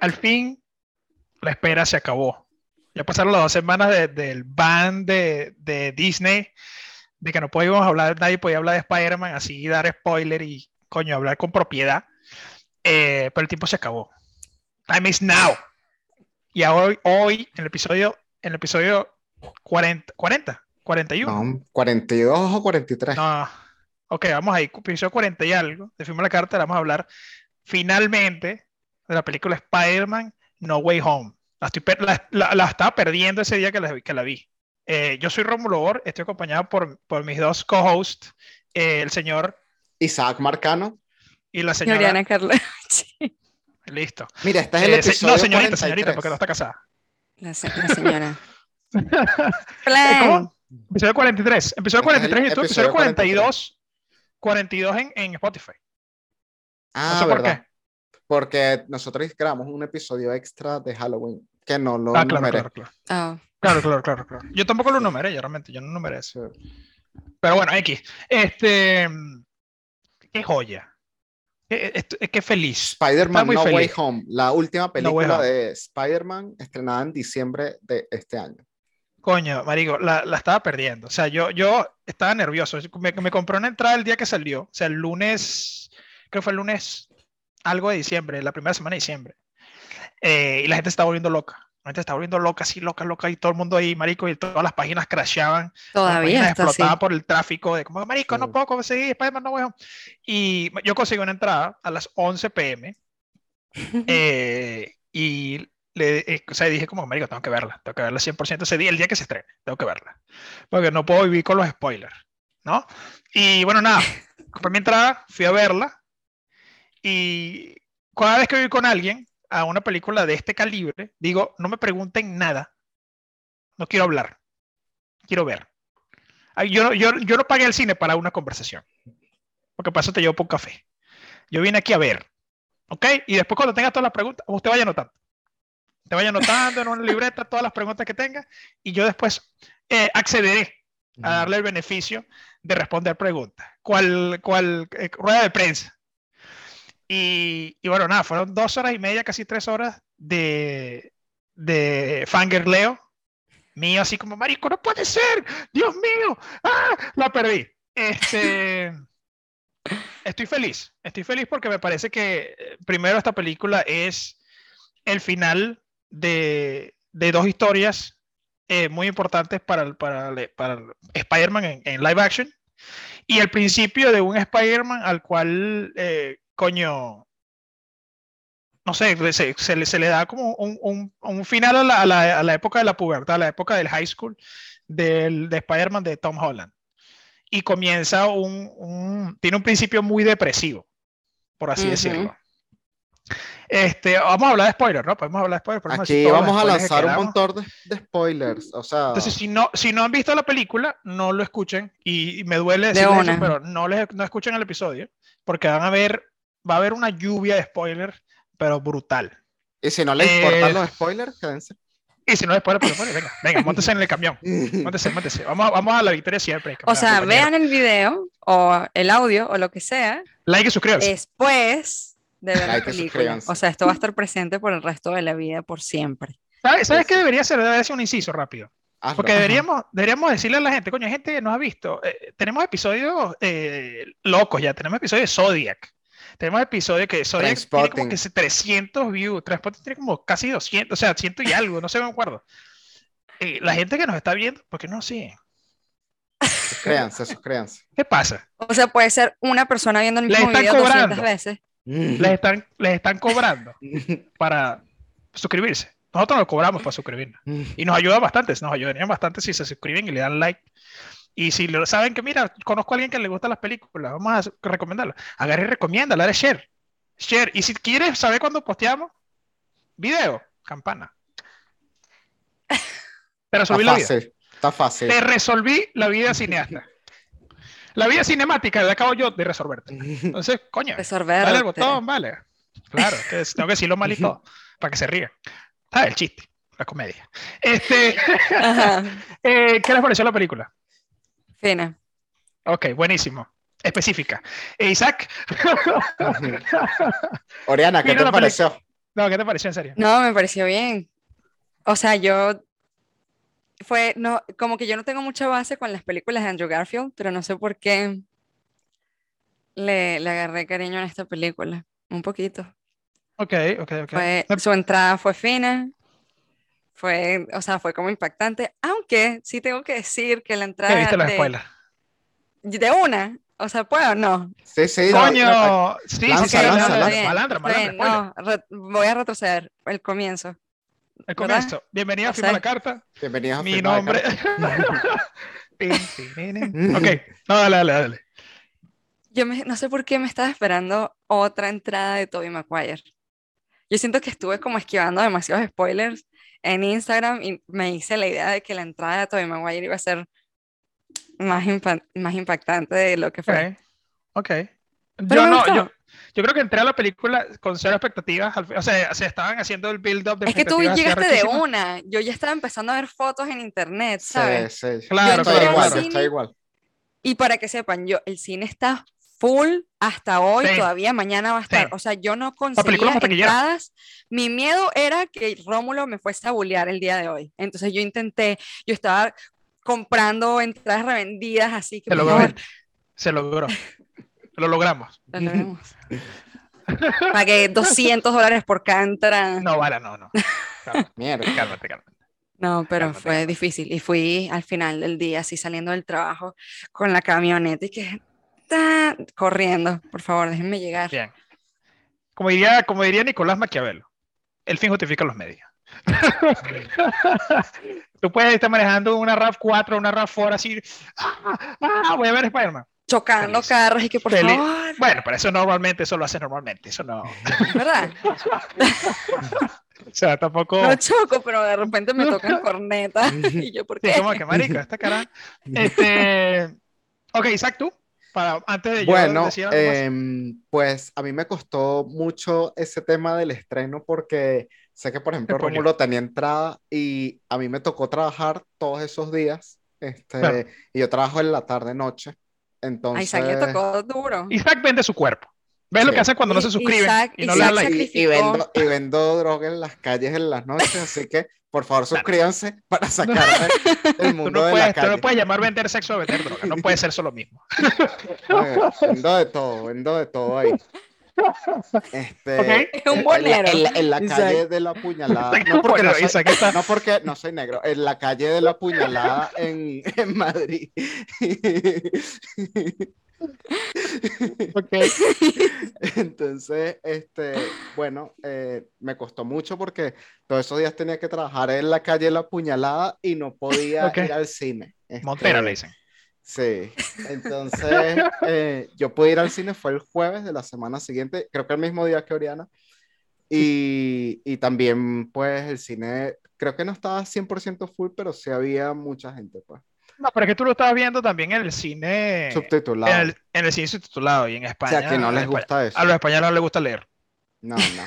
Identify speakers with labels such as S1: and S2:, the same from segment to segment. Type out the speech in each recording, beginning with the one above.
S1: al fin la espera se acabó. Ya pasaron las dos semanas del ban de, de, Disney, de que no podíamos hablar, nadie podía hablar de Spider-Man, así dar spoiler y coño, hablar con propiedad. Eh, pero el tiempo se acabó. Time is now. Y hoy, hoy en el episodio, en el episodio 40, 40 41.
S2: No, 42 o 43.
S1: No. Ok, vamos ahí. Episodio 40 y algo. De Firma la Carta, vamos a hablar finalmente de la película Spider-Man No Way Home. La, estaba perdiendo ese día que la, que la vi. Eh, yo soy Romulo Or, estoy acompañado por, por mis dos co-hosts, eh, el señor
S2: Isaac Marcano
S1: y la señora
S3: Oriana Carla.
S1: Listo.
S2: Mira, esta es el
S1: Eh,
S2: episodio
S1: no, señorita,
S2: 43.
S1: señorita, porque no está casada.
S3: La, se- la señora.
S1: ¿Cómo? Episodio 43. Episodio
S2: Este es el
S1: 43 en YouTube, episodio
S2: episodio
S1: 42. 42 en, en Spotify.
S2: Ah,
S1: No sé por
S2: verdad. Porque nosotros grabamos un episodio extra de Halloween que no lo
S1: Ah, claro,
S2: numeré.
S1: claro, claro.
S3: Ah,
S1: Claro, claro, claro, claro. Yo tampoco lo numeré, yo realmente, yo no numeré eso. Pero bueno, X. Este. Qué joya. Qué, qué feliz.
S2: Spider-Man No Way
S1: feliz.
S2: Home, la última
S1: Way
S2: película
S1: Home.
S2: de Spider-Man estrenada en diciembre de este año.
S1: Coño, marico, la, la estaba perdiendo. O sea, yo, yo estaba nervioso. Me, me compré una entrada el día que salió. O sea, el lunes, creo que fue el lunes, algo de diciembre, la primera semana de diciembre. Eh, y la gente se estaba volviendo loca. La gente se estaba volviendo loca, así loca, loca, y todo el mundo ahí, marico, y todas las páginas crashaban.
S3: Todavía
S1: páginas
S3: está así.
S1: explotaban por el tráfico de como, marico, no
S2: Sí.
S1: puedo conseguir Spider-Man No Home". Y yo conseguí una entrada a las 11 pm. eh, y le, eh, o sea, dije como, marico, tengo que verla, tengo que verla 100% ese día, el día que se estrene, tengo que verla. Porque no puedo vivir con los spoilers, ¿no? Y bueno, nada, compré mi entrada, fui a verla. Y cada vez que voy con alguien a una película de este calibre, digo, no me pregunten nada, no quiero hablar, quiero ver. Yo, no- yo, yo no pagué el cine para una conversación, porque para eso te llevo por un café. Yo vine aquí a ver, ¿ok? Y después cuando tenga todas las preguntas, usted vaya anotando. Te vaya anotando en una libreta todas las preguntas que tenga y yo después eh, accederé a darle el beneficio de responder preguntas. ¿Cuál, cuál eh, rueda de prensa? Y, y bueno, nada, fueron dos horas y media, casi tres horas de, de fangirleo mío, así como, marico, no puede ser, Dios mío, ¡ah! la perdí. Este, estoy feliz, estoy feliz porque me parece que eh, primero esta película es el final de, de dos historias eh, muy importantes para, para, para Spider-Man en, en live action y el principio de un Spider-Man al cual, eh, coño, no sé, le- se, se le, se le da como un, un- un final a la, a la- a la época de la pubertad, a la época del high school del, de Spider-Man de Tom Holland. Y comienza un, un- tiene un principio muy depresivo, por así decirlo. Este, vamos a hablar de spoilers, ¿no? Podemos hablar de spoilers.
S2: Aquí
S1: los
S2: vamos a lanzar un montón de, de spoilers. O sea,
S1: Entonces, si no, si no han visto la película, no lo escuchen. Y, y me duele
S3: De
S1: decirles eso,
S3: una.
S1: pero no, les, no escuchen el episodio, porque van a ver, va a haber una lluvia de spoilers, pero brutal.
S2: y si no les
S1: eh,
S2: importan los spoilers, quédense.
S1: Y si no spoilers, pues, spoilers, venga, venga, móntese en el camión. Móntese, móntese. Vamos, a- vamos a la victoria siempre.
S3: O sea, vean el video o el audio o lo que sea
S1: Like y suscríbanse.
S3: después de ver la
S2: Like y
S3: película. O sea, esto va a estar presente por el resto de la vida, por siempre.
S1: ¿Sabes, sabes qué debería ser? Debería ser un inciso rápido.
S2: Hazlo.
S1: Porque
S3: Ajá.
S1: deberíamos, deberíamos decirle a la gente, coño, hay gente que no ha visto. eh, tenemos episodios eh, locos ya, tenemos episodios de Zodiac. Tenemos episodios que Zodiac tiene como que se- 300 views, Transpotting tiene como casi 200, o sea, 100 y algo, no sé, me acuerdo. Eh, la gente que nos está viendo, ¿por qué no siguen?
S2: Suscríbanse, suscríbanse.
S1: ¿Qué pasa?
S3: O sea, puede ser una persona viendo el
S1: Le
S3: mismo
S1: están
S3: video 200
S1: cobrando.
S3: veces.
S1: Les están, les están cobrando para suscribirse. Nosotros nos cobramos para suscribirnos. Y nos ayuda bastante, nos ayudarían bastante si se suscriben y le dan like. Y si lo saben que, mira, conozco a alguien que le gusta las películas, vamos a recomendarla. Agarra y recomienda, dale share. Share. Y si quieres saber cuándo posteamos, video, campana. Te
S2: Está
S1: resolví la vida.
S2: fácil, está fácil.
S1: Te resolví la vida cineasta. La vida cinemática la acabo yo de resolverte. Entonces, coño,
S3: Resolverte.
S1: dale al botón, vale. Claro, tengo que decirlo mal y todo, para que se rían. Ah, el chiste, la comedia. Este, eh, ¿qué les pareció la película?
S3: Fina.
S1: Ok, buenísimo. Específica. Eh, Isaac.
S2: Oriana, ¿qué
S1: Mira
S2: te pareció?
S1: No, ¿qué te pareció en serio?
S3: No, me pareció bien. O sea, yo fue, no, como que yo no tengo mucha base con las películas de Andrew Garfield, pero no sé por qué le, le agarré cariño en esta película. Un poquito.
S1: Ok, ok, ok.
S3: Fue, su entrada fue fina. Fue, o sea, fue como impactante. Aunque sí tengo que decir que la
S1: ¿Qué
S3: entrada
S1: viste los
S3: de,
S1: spoilers?
S3: de una, o sea, ¿puedo o no?
S2: Sí, sí. no,
S1: Coño,
S2: no,
S1: sí,
S2: lanza,
S1: sí,
S2: lanza,
S3: está
S2: lanza.
S3: bien, re- voy a retroceder el comienzo.
S1: El
S3: ¿verdad?
S1: comienzo. Bienvenido a
S3: O
S1: Firma
S3: sea,
S1: la Carta.
S2: Bienvenidos a
S1: Mi nombre. Ok, no, dale, dale, dale.
S3: Yo me- no sé por qué me estaba esperando otra entrada de Tobey Maguire. Yo siento que estuve como esquivando demasiados spoilers en Instagram y me hice la idea de que la entrada de Tobey Maguire iba a ser más, impa- más impactante de lo que fue.
S1: Ok, ok.
S3: Pero
S1: Yo
S3: me
S1: no,
S3: gustó.
S1: yo, yo creo que entré a la película con cero expectativas. O sea, se estaban haciendo el build-up de
S3: Es que tú llegaste de una. Yo ya estaba empezando a ver fotos en internet,
S2: Sí,
S3: ¿sabes?
S2: sí.
S1: Claro,
S2: estoy
S1: claro,
S2: igual,
S1: claro.
S2: yo estoy igual.
S3: Y para que sepan, yo, el cine está full hasta hoy,
S1: Sí.
S3: todavía mañana va a estar.
S1: Sí.
S3: O sea, yo no conseguía entradas. Mi miedo era que Rómulo me fuese a bullear el día de hoy. Entonces yo intenté, yo estaba comprando entradas revendidas, así que
S1: Se logró.
S3: favor,
S1: Se logró. Lo logramos.
S3: lo logremos. Pagué 200 dólares por cada entrada.
S1: No, vale, no, no. Cálmate,
S2: Mierda.
S1: cálmate. cálmate.
S3: No, pero
S1: Cálmate,
S3: fue
S1: cálmate.
S3: difícil. Y fui al final del día, así saliendo del trabajo, con la camioneta y que ta, corriendo. Por favor, déjenme llegar.
S1: Bien. Como diría, como diría Nicolás Maquiavelo, el fin justifica los medios. Tú puedes estar manejando una RAV4, una RAV4 así. "Ah, ah, voy a ver Spider-Man.
S3: Chocando
S1: Feliz.
S3: carros y que por
S1: Feliz.
S3: favor,
S1: Bueno, pero eso normalmente, eso lo haces normalmente. Eso no.
S3: ¿verdad?
S1: O sea, tampoco.
S3: No choco, pero de repente me tocan corneta. Y yo, ¿por
S1: Sí,
S3: qué?
S1: como que marico, esta cara. Este. Ok, Isaac, tú. Para, antes de yo
S2: Bueno,
S1: decir algo más.
S2: em, pues a mí me costó mucho ese tema del estreno porque sé que, por ejemplo. Rómulo tenía entrada y a mí me tocó trabajar todos esos días. Este,
S1: Claro.
S2: y yo trabajo en la tarde-noche.
S3: A
S2: Entonces,
S3: Isaac le tocó duro.
S1: Isaac vende su cuerpo. ¿Ves lo
S2: Sí.
S1: que hace cuando no se suscriben
S3: Isaac-
S1: y no
S3: Isaac
S1: le dan like?
S2: y, y vendo, y vendo droga en las calles en las noches, así que por favor suscríbanse para sacarme del
S1: Tú
S2: mundo
S1: no,
S2: de
S1: puedes,
S2: la
S1: tú no puedes llamar vender sexo a vender droga. No puede ser eso lo mismo.
S2: Vendo de todo, vendo de todo ahí. Este.
S3: Es un
S2: en
S3: bonero.
S2: En la, en la
S3: Isaac.
S2: calle de la puñalada. No porque no, soy,
S1: Isaac está-
S2: no porque no soy negro. En la calle de la puñalada en, en Madrid.
S1: Ok.
S2: Entonces, este, bueno, eh, me costó mucho porque todos esos días tenía que trabajar en la calle la puñalada y no podía
S1: Ok.
S2: ir al cine. Este,
S1: Montero le dicen.
S2: Sí, entonces eh, yo pude ir al cine, fue el jueves de la semana siguiente, creo que el mismo día que Oriana. Y, y también, pues, el cine, creo que no estaba 100% full, pero sí había mucha gente, pues.
S1: No, pero es que tú lo estabas viendo también en el cine.
S2: Subtitulado.
S1: En el, en el cine subtitulado y en
S2: O
S1: España.
S2: sea, que no les gusta eso.
S1: A los españoles no les gusta leer.
S2: No, no.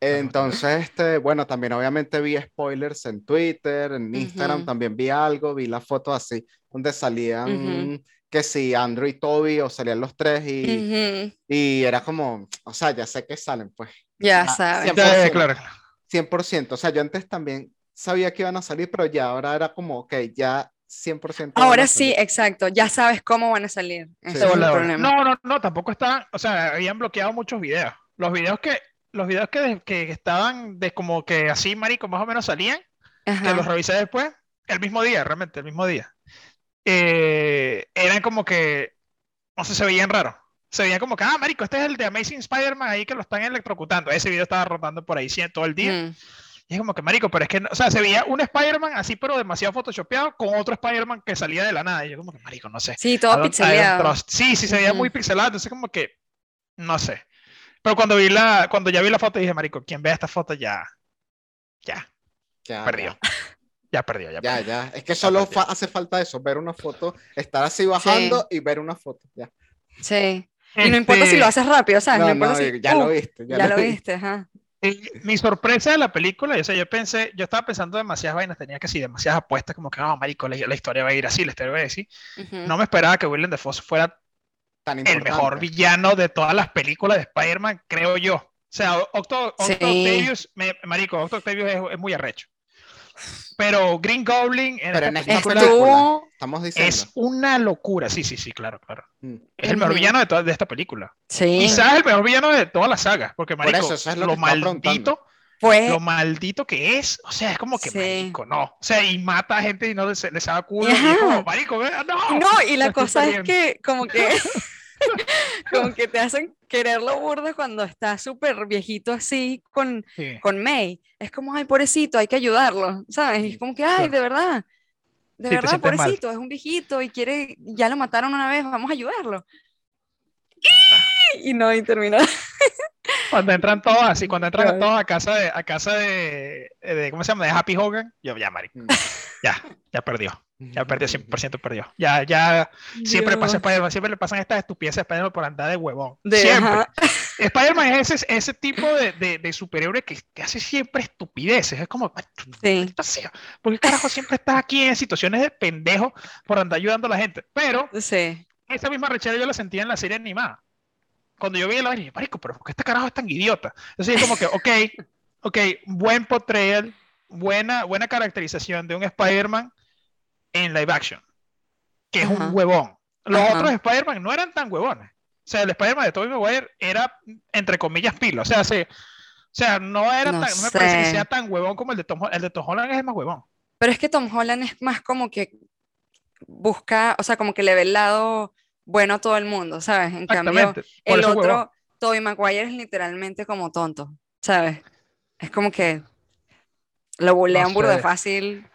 S2: Entonces, este, bueno, también obviamente vi spoilers en Twitter, en Instagram
S3: Ujú.
S2: también vi algo, vi las fotos así, donde salían
S3: Ujú.
S2: que si Andrew y Toby o salían los tres y,
S3: Ujú,
S2: y era como, o sea, ya sé que salen, pues.
S3: Ya
S2: Ah,
S3: sabes.
S2: siempre.
S1: Ya,
S2: 100%.
S1: claro, claro.
S2: 100%. O sea, yo antes también sabía que iban a salir, pero ya ahora era como, ok, ya 100%. van a
S3: Ahora sí, exacto. Ya sabes cómo van a salir.
S2: Sí.
S3: es
S1: De
S3: el
S1: de
S3: problema.
S1: No, no, no, tampoco estaban, o sea, habían bloqueado muchos videos. Los videos que, los videos que, que estaban de como que así, marico, más o menos salían, que
S3: Ajá.
S1: los revisé después, el mismo día, realmente, el mismo día. Eh, eran como que, no sé, se veían raros. Se veían como que, ah, marico, este es el de Amazing Spider-Man ahí que lo están electrocutando. Ese video estaba rotando por ahí sí, todo el día.
S3: Mm.
S1: Y es como que, marico, pero es que, no- o sea, se veía un Spider-Man así, pero demasiado photoshopeado, con otro Spider-Man que salía de la nada. Y yo como que, marico, no sé.
S3: Sí,
S1: I
S3: todo
S1: trust. Sí, sí, se veía muy
S3: Ujú.
S1: pixelado, entonces como que, no sé. Pero cuando vi la, cuando ya vi la foto dije, marico, quien vea esta foto ya, ya,
S2: Ya,
S1: perdió. Ya perdió, ya
S2: Ya,
S1: perdió.
S2: ya. Es que solo fa- hace falta eso, ver una foto, estar así bajando y ver una foto. Ya.
S3: Sí. Y no importa si
S1: Este,
S3: lo haces rápido, ¿sabes? No,
S2: No,
S3: importa
S2: no,
S3: si.
S2: ya
S3: uh,
S2: lo viste. Ya,
S3: ya lo
S2: vi.
S3: viste, ajá.
S1: Y mi sorpresa de la película, o sea, yo pensé, yo estaba pensando demasiadas vainas, tenía que sí, demasiadas apuestas, como que, no, marico, la, la historia va a ir así, la historia va a ir así. No me esperaba que Willem Dafoe fuera
S2: Tan
S1: el mejor villano de todas las películas de Spider-Man, creo yo. sea, Octo, Octo
S3: Sí.
S1: Octavius, me- marico, Octo Octavius es, es muy arrecho. Pero Green Goblin en
S2: Pero
S1: esta
S2: en esta
S1: película
S2: película, estamos diciendo.
S1: es una locura. Sí, sí, sí, claro, claro.
S2: Mm.
S1: Es el mejor villano de, toda, de esta película.
S3: Sí,
S1: Quizás el mejor villano de toda la saga, porque
S2: Por
S1: marico,
S2: eso, eso es lo
S1: maldito, lo maldito que es, o sea, es como que
S3: Sí.
S1: marico, no, o sea, y mata a gente y no les, les da culo, y
S3: Ajá.
S1: es como, marico, no,
S3: No, y la cosa es que como que como que te hacen quererlo burda cuando está súper viejito así con,
S1: Sí.
S3: con May. Es como, ay, pobrecito, hay que ayudarlo, ¿sabes? Y es como que, ay, de verdad, de
S1: Sí,
S3: verdad,
S1: sientes mal.
S3: pobrecito, es un viejito y quiere, ya lo mataron una vez, vamos a ayudarlo. Y no, y termina.
S1: Cuando entran todos así, cuando entran todos a casa de, a casa de, de, ¿cómo se llama? De Happy Hogan, yo ya, marico,
S2: Mm.
S1: ya, ya perdió, ya perdió, 100% perdió. Ya, ya, siempre le pasa
S3: Dios.
S1: Siempre le pasan estas estupideces a Spider-Man por andar de huevón.
S3: De-
S1: siempre. Spider-Man es ese, ese tipo de, de, de superhéroe que, que hace siempre estupideces. Es como, "Ay, tú-
S3: Sí,
S1: ¿por qué carajo siempre estás aquí en situaciones de pendejo por andar ayudando a la gente? Pero
S3: sí.
S1: esa misma rechera yo la sentía en la serie animada. Cuando yo vi la dije, marico, pero ¿por qué este carajo es tan idiota? Entonces es como que, ok, ok, buen portrayal, buena, buena caracterización de un Spider-Man en live action, que es un huevón. Los
S3: Ajá.
S1: otros Spider-Man no eran tan huevones. O sea, el Spider-Man de Tobey Maguire era, entre comillas, pilo. O sea, se, o sea no era
S3: No
S1: tan, no me parece que sea tan huevón como el de Tom Holland. El de Tom Holland es el más huevón.
S3: Pero es que Tom Holland es más como que busca, o sea, como que le ve el lado bueno a todo el mundo, ¿sabes? En cambio, el
S1: es huevón.
S3: otro, Tobey Maguire es literalmente como tonto, ¿sabes? Es como que lo bulean de
S1: sé.
S3: fácil.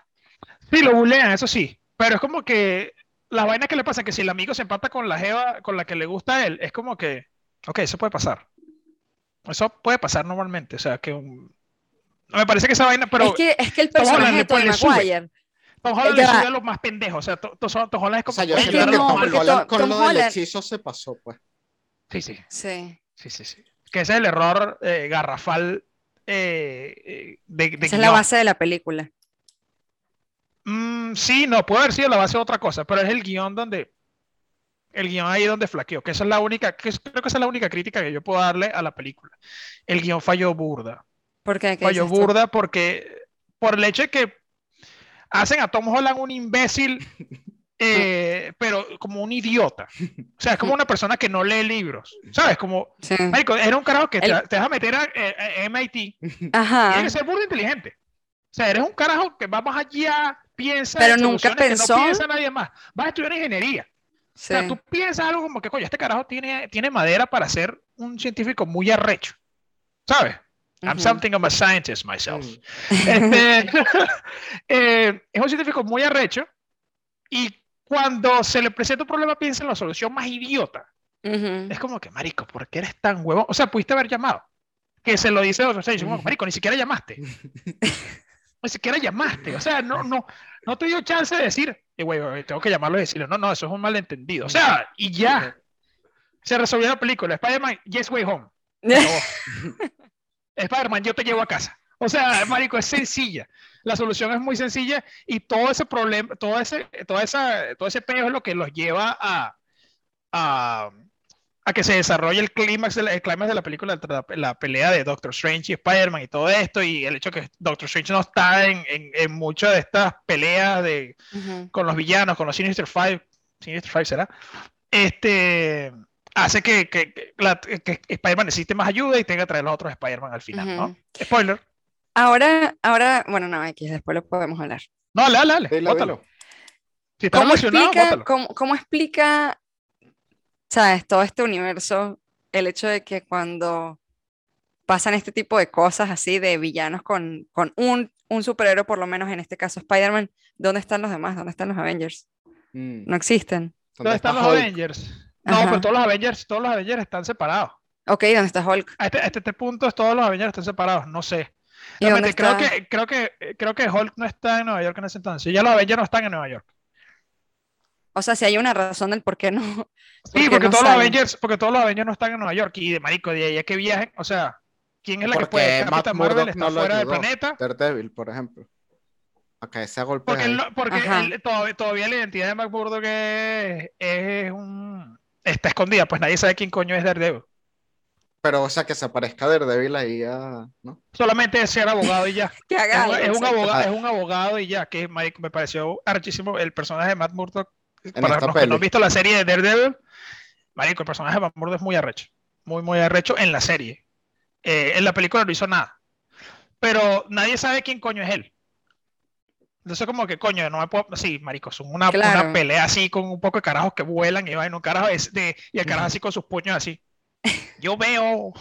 S1: Sí, lo bulean, eso sí. Pero es como que las vainas que le pasa, que si el amigo se empata con la jeva con la que le gusta a él, es como que, ok, eso puede pasar. Eso puede pasar normalmente. O sea, que un... no me parece que esa vaina, pero
S3: es que, es que el
S1: Tom Holland
S3: personaje de. Maguire,
S1: Tom Holland
S3: ya
S1: le
S3: va.
S1: sube a los más pendejos. O sea, To- To- Tom Holland es
S2: O
S1: como
S2: sea, yo
S3: Es que
S2: que
S3: no,
S2: Tom Holland con
S3: Tom
S2: lo del
S3: Holland-
S2: hechizo se pasó, pues.
S1: Sí, sí,
S3: sí,
S1: sí, sí, sí. Que ese es el error eh, garrafal eh, eh, de, de
S3: esa es la base de la película.
S1: Mm, sí, no, puede haber sido la base de otra cosa, pero es el guion donde, el guion ahí donde flaqueó, que esa es la única, que es- creo que esa es la única crítica que yo puedo darle a la película. El guion falló burda,
S3: ¿Por qué? ¿Qué
S1: falló burda porque, por el hecho de que hacen a Tom Holland un imbécil, eh, pero como un idiota. O sea, es como una persona que no lee libros, ¿sabes? Como,
S3: Sí.
S1: marico, era un carajo que te,
S3: El-
S1: te vas a meter a, eh, a- a MIT,
S3: Ajá.
S1: Tienes que ser burda inteligente. O sea, eres un carajo que va más allá, piensa
S3: Pero
S1: en
S3: nunca
S1: soluciones que
S3: pensó-
S1: no piensa nadie más. Vas a estudiar ingeniería. O
S3: Sí.
S1: sea, tú piensas algo como que, coño, este carajo tiene, tiene madera para ser un científico muy arrecho. ¿Sabes? I'm
S3: Ujú.
S1: something of a scientist myself.
S2: Mm.
S1: Este, eh, es un científico muy arrecho y cuando se le presenta un problema piensa en la solución más idiota.
S3: Ujú.
S1: Es como que, marico, ¿por qué eres tan huevón? O sea, pudiste haber llamado. Que se lo dice otro, o sea, dice, marico, ni siquiera llamaste. Ni siquiera llamaste. O sea, no, no, no te dio chance de decir, eh, güey, güey, tengo que llamarlo y decirle, no, no, eso es un malentendido. O sea, y ya. Se resolvió la película. Spider-Man, Yes Way Home. Spider-Man, yo te llevo a casa. O sea, marico, es sencilla. La solución es muy sencilla y todo ese problema, todo ese, toda esa, todo ese peo es lo que los lleva a, a, a que se desarrolle el clímax de la, el clímax de la película, la, la pelea de Doctor Strange y Spider-Man y todo esto, y el hecho que Doctor Strange no está en, en, en muchas de estas peleas de,
S3: Ujú.
S1: con los villanos, con los Sinister Five, Sinister Five será, este, hace que, que, que, que Spider-Man necesite más ayuda y tenga que traer los otros Spider-Man al final, ¿no?
S3: Ujú.
S1: Spoiler.
S3: Ahora, ahora, bueno, no, X, después lo podemos hablar.
S1: No, dale, dale,
S2: Dilo,
S1: bótalo. Si estás
S3: ¿Cómo
S1: emocionado,
S3: explica,
S1: bótalo.
S3: cómo, cómo explica, sabes, todo este universo, el hecho de que cuando pasan este tipo de cosas así, de villanos con, con un, un superhéroe, por lo menos en este caso Spider-Man, ¿dónde están los demás? ¿Dónde están los Avengers?
S2: Mm.
S3: No existen.
S1: ¿Dónde están los
S2: Hulk?
S1: Avengers? No,
S3: Ajá.
S1: pero todos los Avengers, todos los Avengers están separados.
S3: Ok, ¿dónde está Hulk?
S1: A este, a este, este punto todos los Avengers están separados, no sé.
S3: ¿Y dónde
S1: creo
S3: está?
S1: que, creo que, creo que Hulk no está en Nueva York en ese entonces. Ya los Avengers no están en Nueva York.
S3: O sea, si hay una razón del por qué no.
S1: Sí, porque
S3: no
S1: todos los? Avengers, porque todos los Avengers no están en Nueva York. Y de marico, de ahí a que viajen, o sea, ¿quién es la que puede?
S2: Matt
S1: Capitán Marvel está
S2: no lo
S1: fuera del planeta.
S2: Daredevil, por ejemplo. A golpes
S1: Porque, él no- porque él todavía, todavía la identidad de Matt Murdock es, es un, está escondida, pues nadie sabe quién coño es Daredevil.
S2: Pero, o sea, que se parezca a Daredevil ahí a... ¿no?
S1: Solamente ser abogado y ya.
S3: Que
S1: Es,
S3: haga
S1: es un abogado,
S2: Ah.
S1: es un abogado y ya, que marico, me pareció archísimo el personaje de Matt Murdock.
S2: En
S1: Para
S2: esta
S1: los que no han visto la serie de Daredevil, marico, el personaje de Murdock es muy arrecho. Muy, muy arrecho en la serie. Eh, en la película no hizo nada. Pero nadie sabe quién coño es él. Entonces, como que coño, no me puedo. Sí, marico, son una,
S3: Claro.
S1: una pelea así con un poco de carajos que vuelan y vaina, un carajo es de, y el carajo así con sus puños así. Yo veo,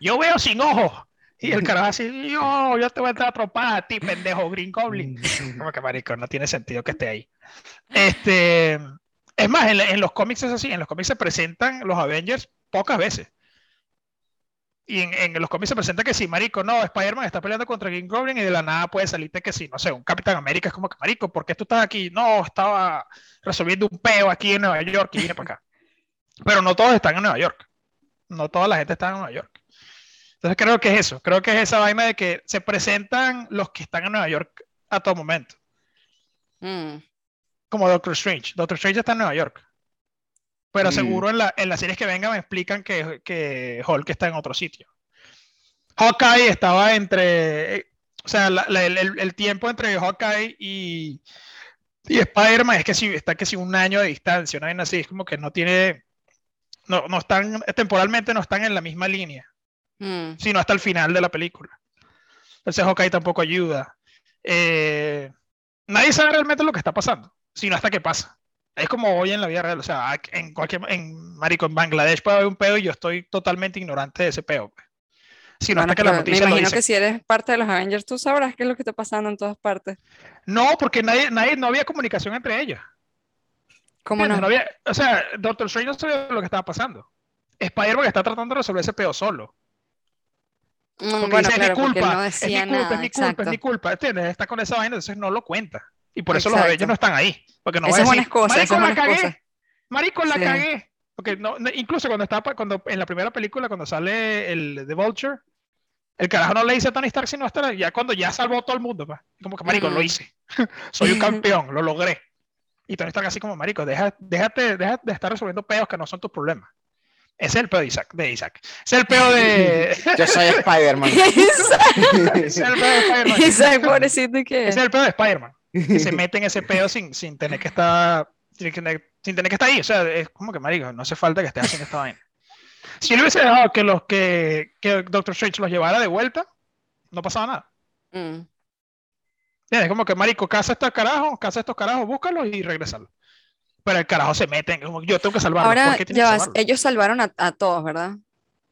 S1: yo veo sin ojos. Y el carajo así, yo, yo te voy a entrar a trompar a ti, pendejo Green Goblin. Como que marico, no tiene sentido que esté ahí. Este, es más, en, los cómics es así, en los cómics se presentan los Avengers pocas veces. Y en, en los cómics se presenta que sí, marico, no, Spider-Man está peleando contra Green Goblin y de la nada puede salirte que sí, no sé, un Capitán América es como que, marico, ¿por qué tú estás aquí? No, estaba resolviendo un peo aquí en Nueva York y vine para acá. Pero no todos están en Nueva York. No toda la gente está en Nueva York. Entonces creo que es eso, creo que es esa vaina de que se presentan los que están en Nueva York a todo momento
S3: Mm.
S1: como Doctor Strange. Doctor Strange está en Nueva York. Pero
S2: Mm.
S1: seguro en, la, en las series que vengan me explican que, que Hulk está en otro sitio. Hawkeye estaba entre. O sea, la- la- el, el- el tiempo entre Hawkeye y, y Spider-Man es que si está que si un año de distancia, una vaina así. Es como que no tiene. No, no están. Temporalmente no están en la misma línea
S3: Mm.
S1: sino hasta el final de la película. Entonces Hawkeye tampoco ayuda. Eh, nadie sabe realmente lo que está pasando, sino hasta que pasa. Es como hoy en la vida real, o sea, en cualquier, en Marico, en Bangladesh puede haber un peo y yo estoy totalmente ignorante de ese peo. Sino
S3: Bueno,
S1: hasta que la
S3: me
S1: noticia lo
S3: imagino
S1: dice.
S3: que si eres parte de los Avengers, tú sabrás qué es lo que está pasando en todas partes.
S1: No, porque nadie, nadie, no había comunicación entre ellos.
S3: ¿Cómo no?
S1: No había- o sea, Doctor Strange no sabía lo que estaba pasando. Spider-Man está tratando de resolver ese peo solo.
S3: Mm,
S1: Porque
S3: bueno,
S1: dice,
S3: claro,
S1: es mi culpa,
S3: no
S1: es mi culpa,
S3: nada.
S1: es mi culpa,
S3: exacto.
S1: es mi culpa, ¿entiendes? Está con esa vaina, entonces no lo cuenta. Y por eso los
S3: Exacto.
S1: Avengers no están ahí. Porque no
S3: Esa
S1: va a decir, Marico, la cagué. Marico, la
S3: Sí.
S1: cagué. Porque no, incluso cuando estaba, cuando en la primera película, cuando sale el The Vulture, el carajo no le dice a Tony Stark, sino hasta ya cuando ya salvó a todo el mundo, pa. Como que, marico, lo hice. Soy un campeón, lo logré. Y Tony Stark así como, marico, deja, déjate, deja de estar resolviendo peos que no son tus problemas. Es el peo de Isaac. De Isaac. Es el peo de...
S2: Yo soy Spider-Man.
S1: es el peo de Spider-Man.
S3: Isaac, pobrecito, ¿qué?
S1: Ese es el pedo de Spider-Man. Que se mete en ese pedo sin, sin tener que estar. Sin tener, sin tener que estar ahí. O sea, es como que, marico, no hace falta que estés haciendo esta vaina. Si él hubiese dejado que los que, que Doctor Strange los llevara de vuelta, no pasaba nada.
S3: Mm.
S1: ¿Entiendes? Como que, marico, casa estos carajos, casa estos carajos, búscalos y regresarlos. Pero el carajo se mete en, como, yo tengo que salvarlos.
S3: Ahora,
S1: ¿Por qué tiene
S3: ya
S1: que salvarlos?
S3: ellos salvaron a, a todos, ¿verdad?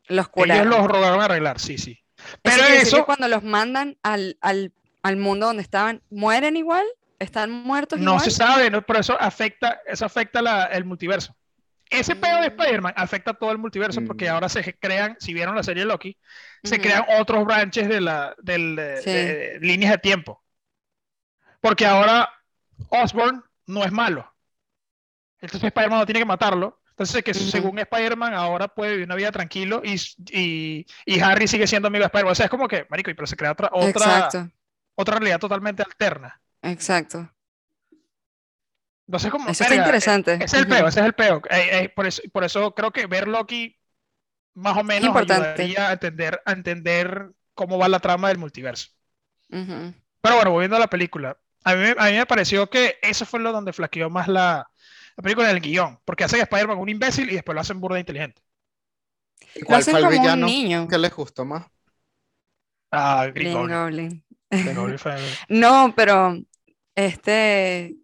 S3: Los
S1: Ellos
S3: curaron.
S1: los rogaron a arreglar, sí, sí. Pero
S3: Eso decir que
S1: eso
S3: cuando los mandan al, al, al mundo donde estaban, ¿mueren igual? ¿Están muertos
S1: no
S3: igual?
S1: se sabe, ¿no? pero eso afecta, eso afecta la- el multiverso. Ese pedo de
S3: Mm.
S1: Spider-Man afecta a todo el multiverso porque
S2: Mm.
S1: ahora se crean, si vieron la serie Loki, se
S3: Ujú.
S1: crean otros branches de, la, del, de-
S3: Sí.
S1: de líneas de tiempo. Porque ahora Osborn no es malo. Entonces Spider-Man no tiene que matarlo. Entonces, que según Spider-Man, ahora puede vivir una vida tranquilo y, y, y Harry sigue siendo amigo de Spider-Man. O sea, es como que, marico, y pero se crea otra, otra,
S3: Exacto,
S1: otra realidad totalmente alterna.
S3: exacto.
S1: Entonces, como,
S3: Eso está interesante.
S1: Ese es el peo, ese es el peo. Eh, eh, por, eso, por eso creo que ver Loki más o menos ayudaría a entender, a entender cómo va la trama del multiverso. Pero bueno, volviendo a la película. A mí, a mí me pareció que eso fue lo donde flaqueó más la, la película del guion. Porque hacen a Spider-Man un imbécil y después lo hacen burda inteligente.
S2: ¿Y
S3: Lo
S2: ¿Cuál fue el villano
S3: niño.
S2: que les gustó más?
S1: Ah, Green
S3: Green
S1: Goblin.
S3: Goblin.
S1: Green Goblin fue-
S3: No, pero este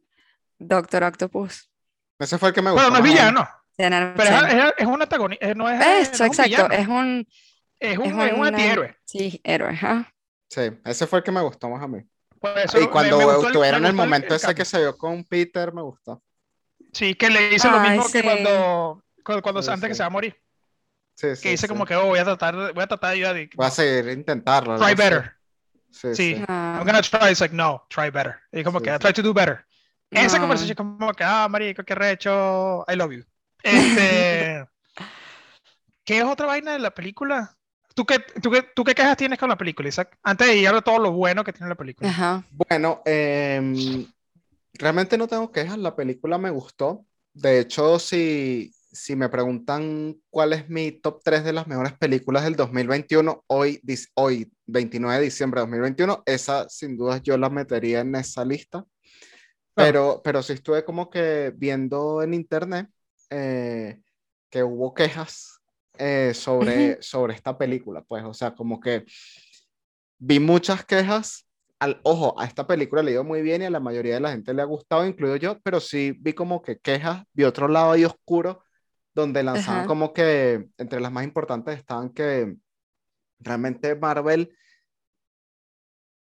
S3: Doctor Octopus.
S2: Ese fue el que me gustó
S1: Bueno, no es villano. Pero
S3: sí.
S1: es, es- un antagonista. No es,
S3: Eso,
S1: no es un
S3: exacto. Es un,
S1: Es un,
S3: es
S1: es un antihéroe.
S3: Sí, héroe. ajá.
S2: Sí, ese fue el que me gustó más a mí.
S1: Eso
S2: Y cuando
S1: me me
S2: en el momento ese que se vio con Peter, me gustó.
S1: Sí, que le dice lo
S3: Ay,
S1: mismo que cuando, cuando, cuando
S2: Sí,
S1: antes que se va a morir.
S2: Sí,
S1: Que dice
S2: sí.
S1: como que, oh, voy a tratar, de- voy a tratar de ayudar.
S2: Voy a seguir intentarlo.
S1: Try better.
S2: Sí,
S1: Sí.
S2: sí.
S3: Ah,
S1: I'm gonna try. It's like, no, try better. Y como
S2: Sí,
S1: que, I try to do better. Esa
S3: no.
S1: conversación como que, ah, marico, qué recho, I love you. Este, ¿qué es otra vaina de la película? ¿Tú qué, tú, qué, ¿Tú qué quejas tienes con la película, Isaac? Antes de llegar a todo lo bueno que tiene la película.
S3: Ajá.
S2: Bueno, em, realmente no tengo quejas, la película me gustó. De hecho, si, si me preguntan cuál es mi top 3 de las mejores películas del 2021, hoy, hoy 29 de diciembre de 2021, esa sin duda yo la metería en esa lista. Pero, pero sí estuve como que viendo en internet eh, que hubo quejas eh, sobre, sobre esta película, pues, o sea, como que vi muchas quejas. Al, ojo, a esta película le ha ido muy bien y a la mayoría de la gente le ha gustado, incluido yo, pero sí vi como que quejas, vi otro lado ahí oscuro, donde lanzaban
S3: Ajá.
S2: como que entre las más importantes estaban que realmente Marvel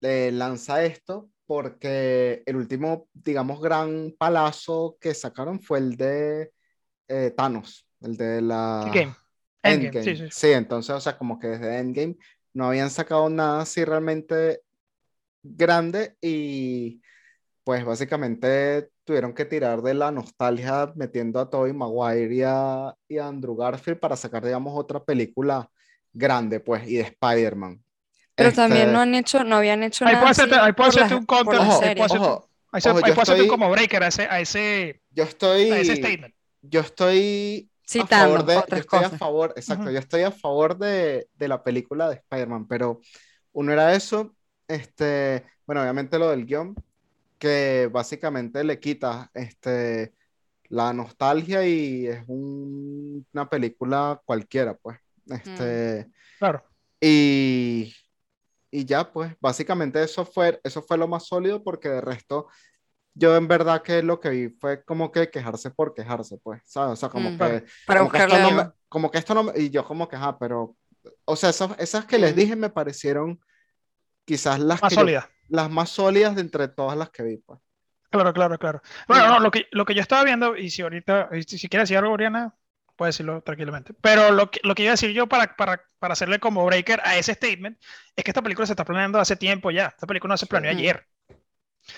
S2: eh, lanza esto porque el último, digamos, gran palazo que sacaron fue el de eh, Thanos, el de la
S1: Endgame. Endgame, sí, sí.
S2: Sí, entonces, o sea, como que desde Endgame no habían sacado nada así realmente grande y pues básicamente tuvieron que tirar de la nostalgia metiendo a Tobey Maguire y a, y a Andrew Garfield para sacar, digamos, otra película grande, pues, y de Spider-Man.
S3: Pero
S2: Este,
S3: también no han hecho, no habían hecho
S1: Ahí
S3: nada
S1: puedo hacerte- ahí puedo
S3: por
S1: hacerte
S3: la-
S1: un counter,
S2: Ojo,
S1: Ahí, se,
S2: Ojo,
S1: ahí
S2: yo
S1: hacerte
S2: estoy-
S1: como breaker a ese, a ese,
S2: yo estoy,
S1: a ese statement.
S2: yo estoy a
S3: Citando
S2: favor de, yo
S3: otras
S2: estoy a
S3: cosas.
S2: favor, exacto,
S1: Ujú.
S2: yo estoy a favor de, de la película de Spider-Man, pero uno era eso, este, bueno, obviamente lo del guion, que básicamente le quita este, la nostalgia y es un- una película cualquiera, pues. Este,
S1: Claro.
S2: y, y ya, pues, básicamente eso fue, eso fue lo más sólido porque de resto, yo en verdad que lo que vi fue como que quejarse por quejarse, pues, ¿sabes? O sea, como
S3: Mm.
S2: que,
S3: Para
S2: como que esto no me- como que esto no me- y yo como que, ajá, pero, o sea, esas, esas que les
S3: Mm.
S2: dije me parecieron quizás las
S1: Más
S2: que yo-
S1: sólida.
S2: las más sólidas de entre todas las que vi, pues.
S1: Claro, claro, claro. Bueno, no, lo que, lo que yo estaba viendo, y si ahorita, si, si quieres decir algo, Oriana, puedes decirlo tranquilamente. Pero lo que, lo que iba a decir yo para, para, para hacerle como breaker a ese statement es que esta película se está planeando hace tiempo ya. Esta película no se planeó ayer.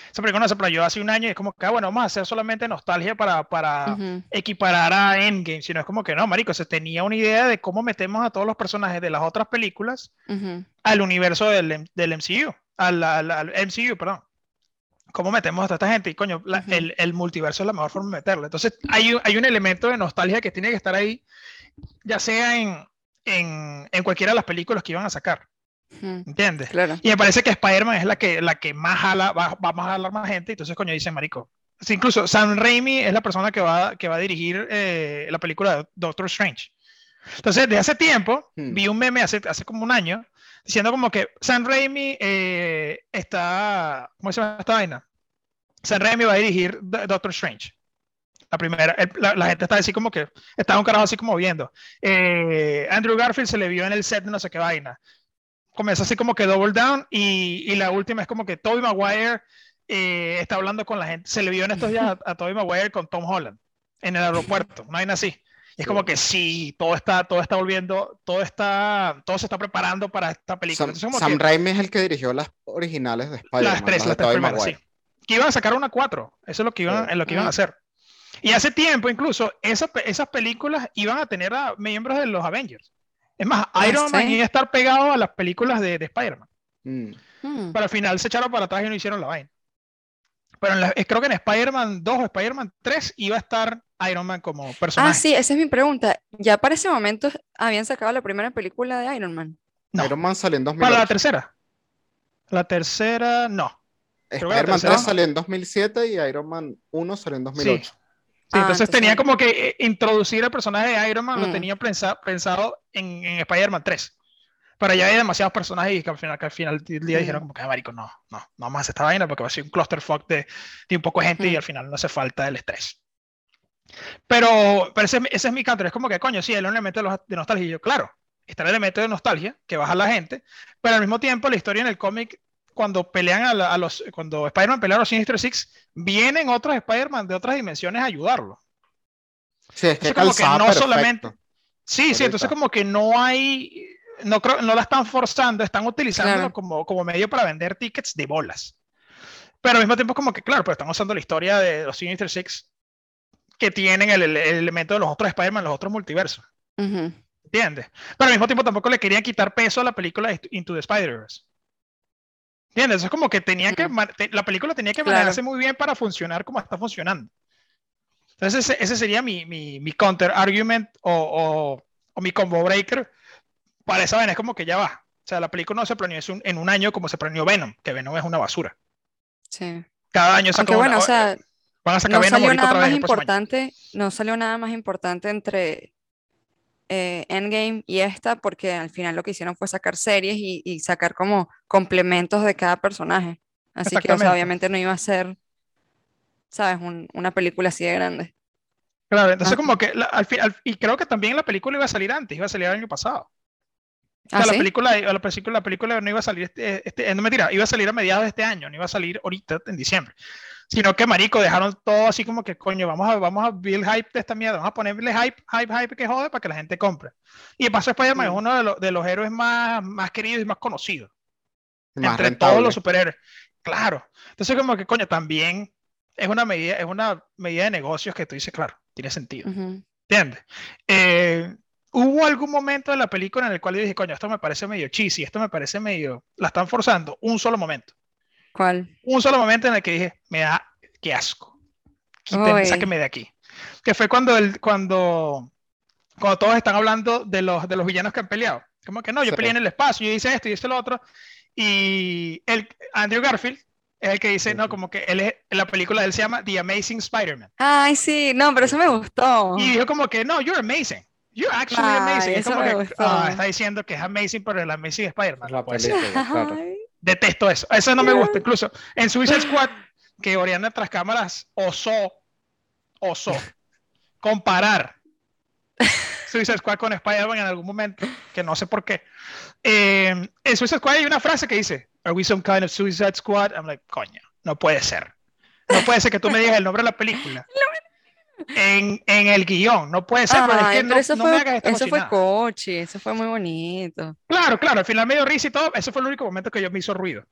S1: Esta película no se planeó hace un año y es como que, ah, bueno, vamos a hacer solamente nostalgia para, para
S3: Ujú.
S1: equiparar a Endgame, sino es como que no, marico, se tenía una idea de cómo metemos a todos los personajes de las otras películas
S3: Ujú.
S1: al universo del, del MCU, al, al- al MCU, perdón. ¿Cómo metemos a toda esta gente? Y coño, la-
S3: Ujú.
S1: el, el multiverso es la mejor forma de meterlo. Entonces, hay, hay un elemento de nostalgia que tiene que estar ahí, ya sea en, en, en cualquiera de las películas que iban a sacar. ¿Entiendes?
S3: Claro.
S1: Y me parece que Spider-Man es la que, la que más jala, va, va más a jalar más gente. Entonces, coño, dice Marico. Sí, incluso Sam Raimi es la persona que va, que va a dirigir eh, la película de Doctor Strange. Entonces, de hace tiempo,
S2: Hmm.
S1: vi un meme hace, hace como un año diciendo como que Sam Raimi eh, está. ¿Cómo se llama esta vaina? Sam Raimi va a dirigir Do- Doctor Strange. La primera, el- la, la gente está así como que estaba un carajo así como viendo. Eh, Andrew Garfield se le vio en el set de no sé qué vaina comienza así como que double down y, y la última es como que Tobey Maguire eh, está hablando con la gente. Se le vio en estos días a, a Tobey Maguire con Tom Holland en el aeropuerto, no hay nada así. Y es como que sí, todo está, todo está volviendo, todo está, todo se está preparando para esta película.
S2: Sam, Sam Raimi es el que dirigió las originales de Spider-Man,
S1: las tres,
S2: las
S1: tres primeras, sí. Que iban a sacar una cuatro, eso es lo que iban,
S2: Sí.
S1: es lo que iban a hacer. Y hace tiempo incluso esas, esas películas iban a tener a miembros de los Avengers. Es más,
S3: Ah,
S1: Iron Man iba a estar pegado a las películas de, de Spider-Man.
S2: Mm.
S3: Mm.
S1: Pero al final se echaron para atrás y no hicieron la vaina. Pero en la- eh, creo que en Spider-Man 2 o Spider-Man 3 iba a estar Iron Man como
S3: Ah,
S1: personaje.
S3: sí, esa es mi pregunta. Ya para ese momento habían sacado la primera película de Iron Man.
S1: No.
S2: Iron Man salió en
S1: Para la
S2: 2008.
S1: tercera. La tercera, no.
S2: Spider-Man
S1: tercera
S2: 3
S1: no.
S2: salió en 2007 y Iron Man 1 salió en 2008.
S1: Sí,
S3: Ah,
S1: entonces
S3: entonces
S1: tenía como que eh, introducir el personaje de Iron Man, lo
S3: Mm.
S1: tenía pensa- pensado en, en Spider-Man 3. Pero ya hay demasiados personajes y que al final, que al final del día
S3: Mm.
S1: dijeron como que, "Ah, marico, no, no, no vamos a hacer esta vaina porque va a ser un clusterfuck de, de un poco de gente y
S3: Mm.
S1: al final no hace falta el estrés. Pero, pero ese, ese es mi counter, es como que, coño, sí, el elemento de nostalgia. Y yo, claro, está el elemento de nostalgia que baja la gente, pero al mismo tiempo la historia en el cómic, cuando pelean a, la- a los, cuando Spider-Man pelea a los Sinister Six, vienen otros Spider-Man de otras dimensiones a ayudarlo.
S2: Sí, es que
S1: Entonces, como que no
S2: perfecto.
S1: solamente- Sí, sí, entonces como que no hay, no creo, no la están forzando, están utilizándolo
S3: Claro.
S1: como, como medio para vender tickets de bolas. Pero al mismo tiempo es como que, claro, pero están usando la historia de los Sinister Six que tienen el, el- el elemento de los otros Spider-Man, los otros multiversos.
S3: Ujú.
S1: ¿Entiendes? Pero al mismo tiempo tampoco le querían quitar peso a la película Into the Spider-Verse. ¿Entiendes? Es como que tenía que, la película tenía que
S3: Claro.
S1: manejarse muy bien para funcionar como está funcionando. Entonces ese, ese sería mi, mi, mi counter argument o, o, o, mi combo breaker para esa vaina. Es como que ya va. O sea, la película no se planeó en un año como se planeó Venom, que Venom es una basura.
S3: Sí.
S1: Cada año saca
S3: bueno,
S1: una,
S3: o sea,
S1: van a sacar
S3: no
S1: Venom
S3: salió nada
S1: otra
S3: más
S1: vez año.
S3: importante, no salió nada más importante entre eh, Endgame y esta, porque al final lo que hicieron fue sacar series y, y sacar como complementos de cada personaje. Así que, o sea,
S1: Exactamente.
S3: obviamente no iba a ser, ¿sabes? Un- una película así de grande.
S1: Claro, entonces
S3: Ah.
S1: como que la- al fin, al- y creo que también la película iba a salir antes, iba a salir el año pasado. O sea,
S3: ¿Ah,
S1: la
S3: sí?
S1: película, la película, la película no iba a salir este, este, eh, no mentira, iba a salir a mediados de este año, no iba a salir ahorita en diciembre. Sino que marico, dejaron todo así como que coño, vamos a, vamos a build hype de esta mierda, vamos a ponerle hype, hype, hype que jode para que la gente compre. Y de paso Spider-Man es
S2: Mm.
S1: uno de, los- de los héroes más, más queridos y más conocidos
S2: Más
S1: entre
S2: rentable.
S1: todos los superhéroes. Claro. Entonces como que coño, también es una medida, es una medida de negocios que tú dices, claro, tiene sentido.
S3: Ujú.
S1: ¿Entiendes? Eh, hubo algún momento de la película en el cual yo dije, coño, esto me parece medio cheesy, esto me parece medio, la están forzando, un solo momento,
S3: ¿Cuál?
S1: un solo momento en el que dije, me da, qué asco,
S3: Uy.
S1: sáquenme de aquí. Que fue cuando, el, cuando, cuando todos están hablando de los, de los villanos que han peleado. Como que no, yo
S2: Sí.
S1: peleé en el espacio, yo hice esto y hice lo otro. Y el, Andrew Garfield es el que dice,
S2: Sí,
S1: no, como que él es, en la película de él se llama The Amazing Spider-Man.
S3: Ay, sí, no, pero eso me gustó.
S1: Y dijo como que, no, you're amazing. You're actually
S3: Ay,
S1: amazing. Es
S3: eso
S1: como
S3: me
S1: que
S3: gustó.
S1: ah, está diciendo que es amazing, pero el amazing Spider-Man.
S2: La
S1: ser.
S2: película, claro.
S1: Detesto eso. Eso no me gusta. Incluso en Suicide Squad, que Oriana tras cámaras osó, osó comparar Suicide Squad con Spider-Man en algún momento, que no sé por qué. Eh, en Suicide Squad hay una frase que dice, ¿Are we some kind of Suicide Squad? I'm like, coño, no puede ser. No puede ser que tú me digas el nombre de la película. En, en el guion, no puede ser, pero es que
S3: pero
S1: no,
S3: eso
S1: no me
S3: fue,
S1: hagas esta
S3: eso fue
S1: cochinada.
S3: cochi, eso fue muy bonito.
S1: Claro, claro, al final me dio risa y todo. Ese fue el único momento que yo me hizo ruido.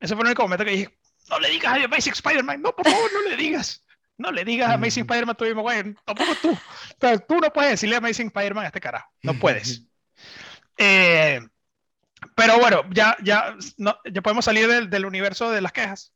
S1: Ese fue el único momento que dije, no le digas a Amazing Spider-Man, no, por favor, no le digas. No le digas a Amazing
S2: Mm.
S1: Spider-Man a Tobey Maguire, tampoco tú. O sea, tú no puedes decirle Amazing Spider-Man a este carajo, no puedes. Eh, pero bueno, ya, ya, no, ya podemos salir del, del universo de las quejas.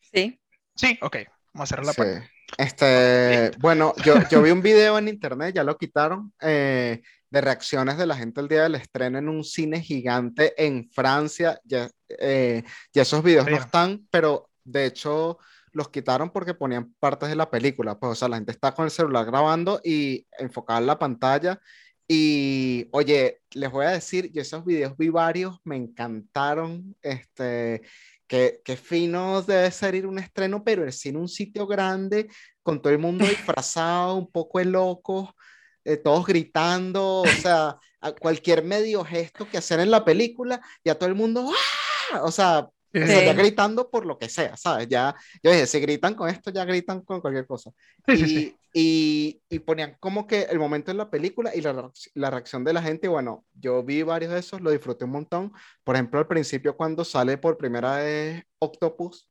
S3: Sí.
S1: Sí, ok, vamos a cerrar la
S2: Sí.
S1: puerta.
S2: Este, bueno, yo, yo vi un video en internet, ya lo quitaron, eh, de reacciones de la gente el día del estreno en un cine gigante en Francia. Ya, eh, ya esos videos no están, pero de hecho los quitaron porque ponían partes de la película. Pues, o sea, la gente está con el celular grabando y enfocada en la pantalla. Y oye, les voy a decir, yo esos videos vi varios, me encantaron. Este, Qué, qué fino debe ser ir a un estreno, pero el cine un sitio grande, con todo el mundo disfrazado, un poco de locos, eh, todos gritando, o sea, a cualquier medio gesto que hacer en la película, ya todo el mundo, ¡ah! O sea,
S1: Sí,
S2: o
S1: sí,
S2: sea, ya gritando por lo que sea, ¿sabes? Ya, yo dije, si gritan con esto, ya gritan con cualquier cosa.
S1: sí,
S2: Y,
S1: sí.
S2: y, y ponían como que el momento en la película y la, la reacción de la gente. Y bueno, yo vi varios de esos, lo disfruté un montón. Por ejemplo, al principio, cuando sale por primera vez Octopus,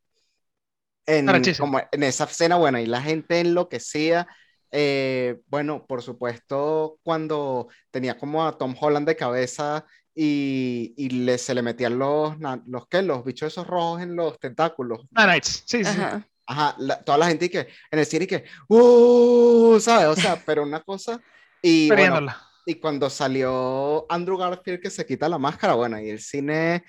S2: en, como en esa escena, bueno, y la gente enloquecía. Eh, bueno, por supuesto, cuando tenía como a Tom Holland de cabeza y, y le, se le metían los, los, ¿qué? los bichos esos rojos en los tentáculos.
S1: Nanites, sí, sí, sí.
S3: Ajá.
S2: Ajá, la- toda la gente que en el cine que, ¡uh! ¿Sabes? O sea, pero una cosa. Y, bueno,
S1: Perdiéndola.
S2: y cuando salió Andrew Garfield que se quita la máscara, bueno, y el cine,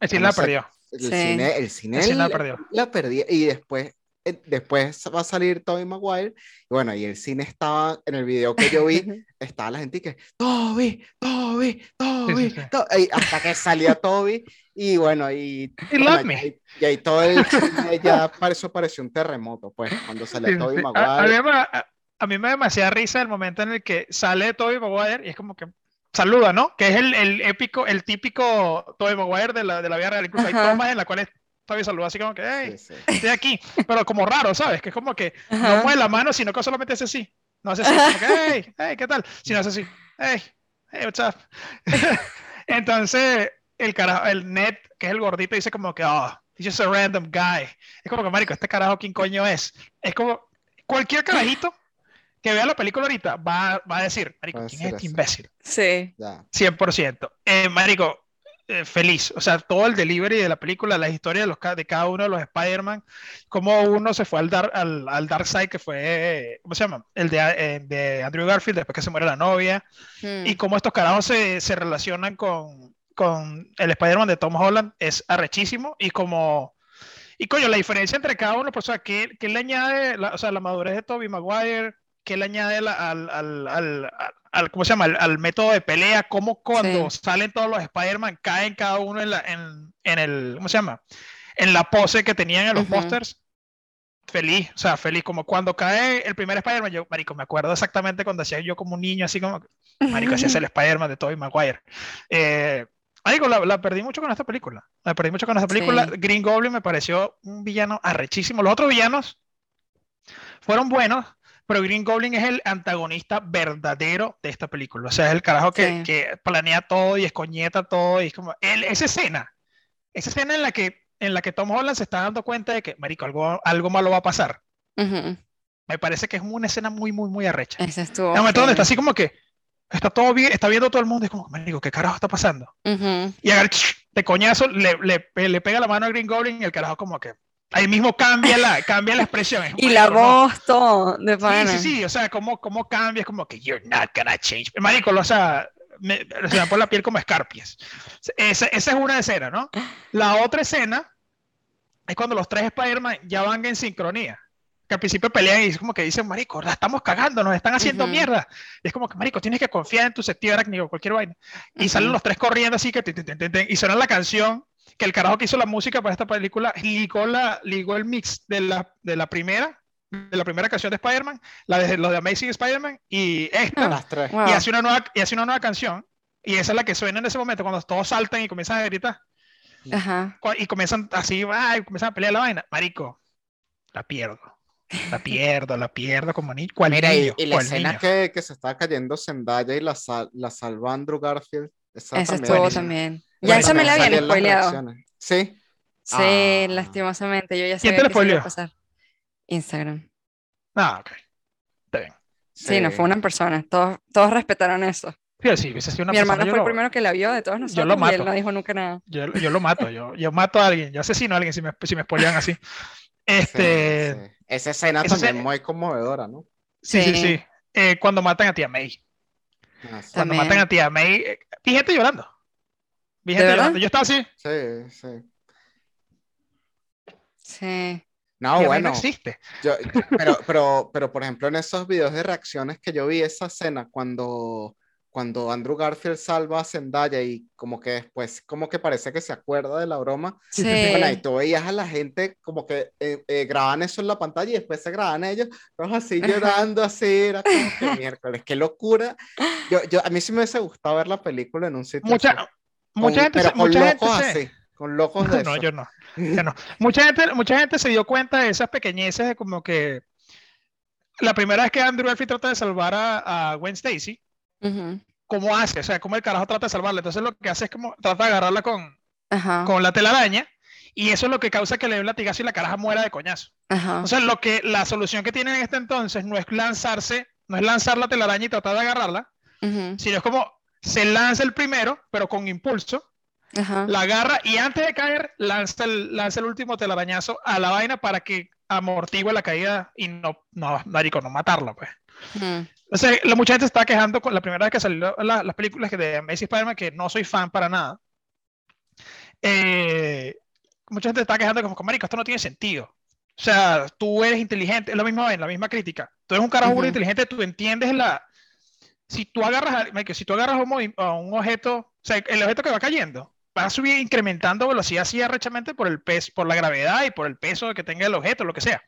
S1: El cine
S2: no
S1: la
S2: sé,
S1: perdió.
S2: el
S3: Sí.
S2: cine, el cine
S1: El cine la
S2: la,
S1: perdió.
S2: la perdí. Y después, después va a salir Tobey Maguire. Y bueno, y el cine estaba, en el video que yo vi, estaba la gente que, Toby, Toby, Toby,
S1: sí.
S2: To-", y hasta que salía Toby. Y bueno, y, bueno, y ahí- y ahí todo el cine ya eso pareció un terremoto, pues, cuando
S1: sí,
S2: Tobey
S1: sí. A, a mí
S2: Maguire.
S1: me, a, a mí me da demasiada risa el momento en el que sale Tobey Maguire y es como que saluda, ¿no? Que es el, el épico, el típico Tobey Maguire de la, de la vida real. Incluso hay tomas en las cuales Tobey saluda así como que, hey,
S2: Sí, sí.
S1: estoy aquí. Pero como raro, ¿sabes? Que es como que no
S3: Ajá.
S1: mueve la mano, sino que solamente hace así. No hace así, como que, hey, hey, ¿qué tal? Sino hace así, hey, hey, what's up? Entonces, el carajo, el Ned, que es el gordito, dice como que, oh, he's just a random guy. Es como que, marico, este carajo, ¿quién coño es? Es como, cualquier carajito que vea la película ahorita va, va a decir, marico, ¿quién es este imbécil?
S3: Sí.
S2: Ya.
S1: 100%. Eh, marico, eh, feliz. O sea, todo el delivery de la película, la historia de, los, de cada uno de los Spider-Man, cómo uno se fue al, dar, al, al Dark Side, que fue, ¿cómo se llama? El de, eh, de Andrew Garfield, después que se muere la novia,
S3: Mm.
S1: y cómo estos carajos se, se relacionan con, con el Spider-Man de Tom Holland es arrechísimo, y como... Y coño, la diferencia entre cada uno, pues, o sea, ¿qué, qué le añade, la, o sea, la madurez de Tobey Maguire? ¿Qué le añade al, al, al, al- ¿cómo se llama? Al, método de pelea, cómo cuando
S3: Sí.
S1: salen todos los Spider-Man caen cada uno en, la, en, en el, ¿cómo se llama? En la pose que tenían en los
S3: Ujú.
S1: pósters. Feliz, o sea, feliz. Como cuando cae el primer Spider-Man, yo, marico, me acuerdo exactamente cuando hacía yo como un niño, así como, marico, hacía el Spider-Man de Tobey Maguire. Eh, marico, la, la perdí mucho con esta película. La perdí mucho con esta película.
S3: Sí.
S1: Green Goblin me pareció un villano arrechísimo. Los otros villanos fueron buenos, pero Green Goblin es el antagonista verdadero de esta película. O sea, es el carajo que,
S3: Sí.
S1: que planea todo y escoñeta todo. Y es como, él, esa escena, esa escena en la que en la que Tom Holland se está dando cuenta de que, marico, algo, algo malo va a pasar.
S3: Ujú.
S1: Me parece que es una escena muy, muy, muy arrecha.
S3: Ese estuvo.
S1: En el momento donde está así como que está todo bien, está viendo todo el mundo, y es como, marico, ¿qué carajo está pasando?
S3: Ujú.
S1: Y agarra, de coñazo, le, le, le pega la mano a Green Goblin y el carajo como que ahí mismo cambia la, cambia la expresión. Es,
S3: Y la
S1: no.
S3: voz, todo, de
S1: Sí,
S3: pana.
S1: sí, sí, o sea, cómo, cómo cambia, es como que you're not gonna change. Marico, o sea, me, se me pone la piel como escarpias. Esa, esa es una escena, ¿no? La otra escena es cuando los tres Spider-Man ya van en sincronía. Que al principio pelean y es como que dicen, marico, la estamos cagando, nos están haciendo
S3: Ujú.
S1: mierda. Y es como que, marico, tienes que confiar en tu sentido arácnido, cualquier vaina. Y salen
S3: Ujú.
S1: los tres corriendo así que tin, tin, tin, y suena la canción que el carajo que hizo la música para esta película ligó, la, ligó el mix de la, de la primera de la primera canción de Spider-Man, la de, lo de Amazing Spider-Man y esta,
S2: Las tres.
S3: Wow.
S1: y, hace una nueva, y hace una nueva canción. Y esa es la que suena en ese momento, cuando todos saltan y comienzan a gritar.
S3: Ajá.
S1: Y comienzan así, ay, comienzan a pelear la vaina. Marico, la pierdo. La pierdo, la pierdo como ni cual
S2: Mira, y,
S1: niño,
S2: y la escena
S1: niño.
S2: que, que se está cayendo Zendaya y la, sal- la salva Andrew Garfield. Esa
S3: Ese
S2: también-
S3: estuvo también. Ya esa me la habían spoileado.
S2: Sí.
S3: Sí,
S2: Ah.
S3: lastimosamente. Yo ya
S1: ¿Quién
S3: sabía
S1: te la
S3: que iba a pasar. Instagram.
S1: Ah, ok. Está bien.
S3: Sí, no fue una persona. Todos, todos respetaron eso.
S1: Sí, sí, hubiese sido una
S3: Mi
S1: persona,
S3: hermano
S1: yo
S3: fue el
S1: lo-
S3: primero que la vio de todos nosotros
S1: lo
S3: y él no dijo nunca nada.
S1: Yo, yo lo mato, yo, yo mato a alguien, yo asesino a alguien si me, si me spoilean así.
S2: Sí,
S1: Este,
S2: sí. Esa escena
S1: esa
S2: también
S1: escena-
S2: muy conmovedora, ¿no?
S1: sí, sí,
S3: Sí.
S1: sí. Eh, cuando matan a tía May.
S2: Ah, sí.
S1: Cuando
S3: También.
S1: matan a tía May, eh, vi gente llorando.
S3: ¿De
S1: gente llorando. Yo estaba así.
S2: Sí, sí.
S3: Sí.
S2: No, bueno,
S1: no existe.
S2: yo- pero, pero, pero por ejemplo en esos videos de reacciones que yo vi esa escena cuando, cuando Andrew Garfield salva a Zendaya y como que después como que parece que se acuerda de la broma,
S3: Sí.
S2: bueno, y tú veías a la gente como que eh, eh, graban eso en la pantalla y después se graban ellos, todos así llorando, así, era como que miércoles, qué locura. Yo, yo, a mí sí me hubiese gustado ver la película en un sitio
S1: Mucha,
S2: así,
S1: mucha gente,
S2: pero con
S1: mucha gente
S2: locos
S1: se-
S2: así, con locos de
S1: No,
S2: eso.
S1: yo no. yo no. Mucha gente, mucha gente se dio cuenta de esas pequeñeces de como que la primera vez que Andrew Garfield trata de salvar a, a Gwen Stacy,
S3: Ujú.
S1: ¿cómo hace? O sea, ¿cómo el carajo trata de salvarla? Entonces lo que hace es como trata de agarrarla con,
S3: Ajá.
S1: con la telaraña y eso es lo que causa que le dé un latigazo y la caraja muera de coñazo.
S3: Ajá.
S1: Entonces lo que, la solución que tienen en este entonces no es lanzarse, no es lanzar la telaraña y tratar de agarrarla, sino es como se lanza el primero, pero con impulso,
S3: Ajá.
S1: la agarra y antes de caer lanza el, lanza el último telarañazo a la vaina para que amortigue la caída y no, no, marico, no matarla, pues.
S3: Ujú.
S1: Entonces, la, mucha gente está quejando con la primera vez que salió la- las películas de Amazing Spider-Man, que no soy fan para nada. Eh, mucha gente está quejando como, marico, esto no tiene sentido. O sea, tú eres inteligente, es lo mismo en la misma crítica. Tú eres un carajo inteligente, tú entiendes la... Si tú agarras, si tú agarras un, un objeto, o sea, el objeto que va cayendo, va a subir incrementando velocidad así arrechamente por el peso, por la gravedad y por el peso que tenga el objeto, lo que sea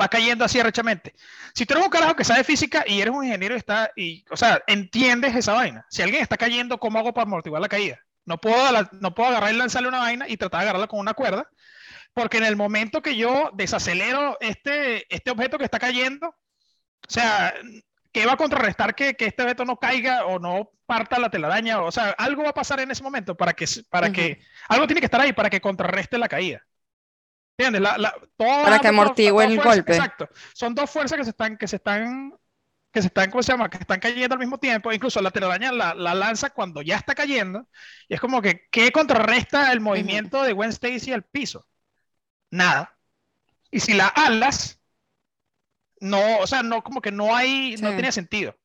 S1: va cayendo así arrechamente. Si tú eres un carajo que sabe física y eres un ingeniero y está, y, o sea, entiendes esa vaina. Si alguien está cayendo, ¿cómo hago para amortiguar la caída? No puedo, no puedo agarrar y lanzarle una vaina y tratar de agarrarla con una cuerda, porque en el momento que yo desacelero este, este objeto que está cayendo, o sea, ¿qué va a contrarrestar que, que este objeto no caiga o no parta la telaraña? O sea, algo va a pasar en ese momento para que, para
S3: Ujú.
S1: que, algo tiene que estar ahí para que contrarreste la caída. ¿Entiendes? La, la, toda-
S3: Para que amortigue el
S1: fuerza-
S3: golpe.
S1: Exacto. Son dos fuerzas que se están, que se están que se están, ¿cómo se llama? Que están cayendo al mismo tiempo, incluso la telaraña la, la lanza cuando ya está cayendo, y es como que, ¿qué contrarresta el movimiento de Gwen Stacy al piso? Nada. Y si la alas, no, o sea, no, como que no hay, no tiene sentido.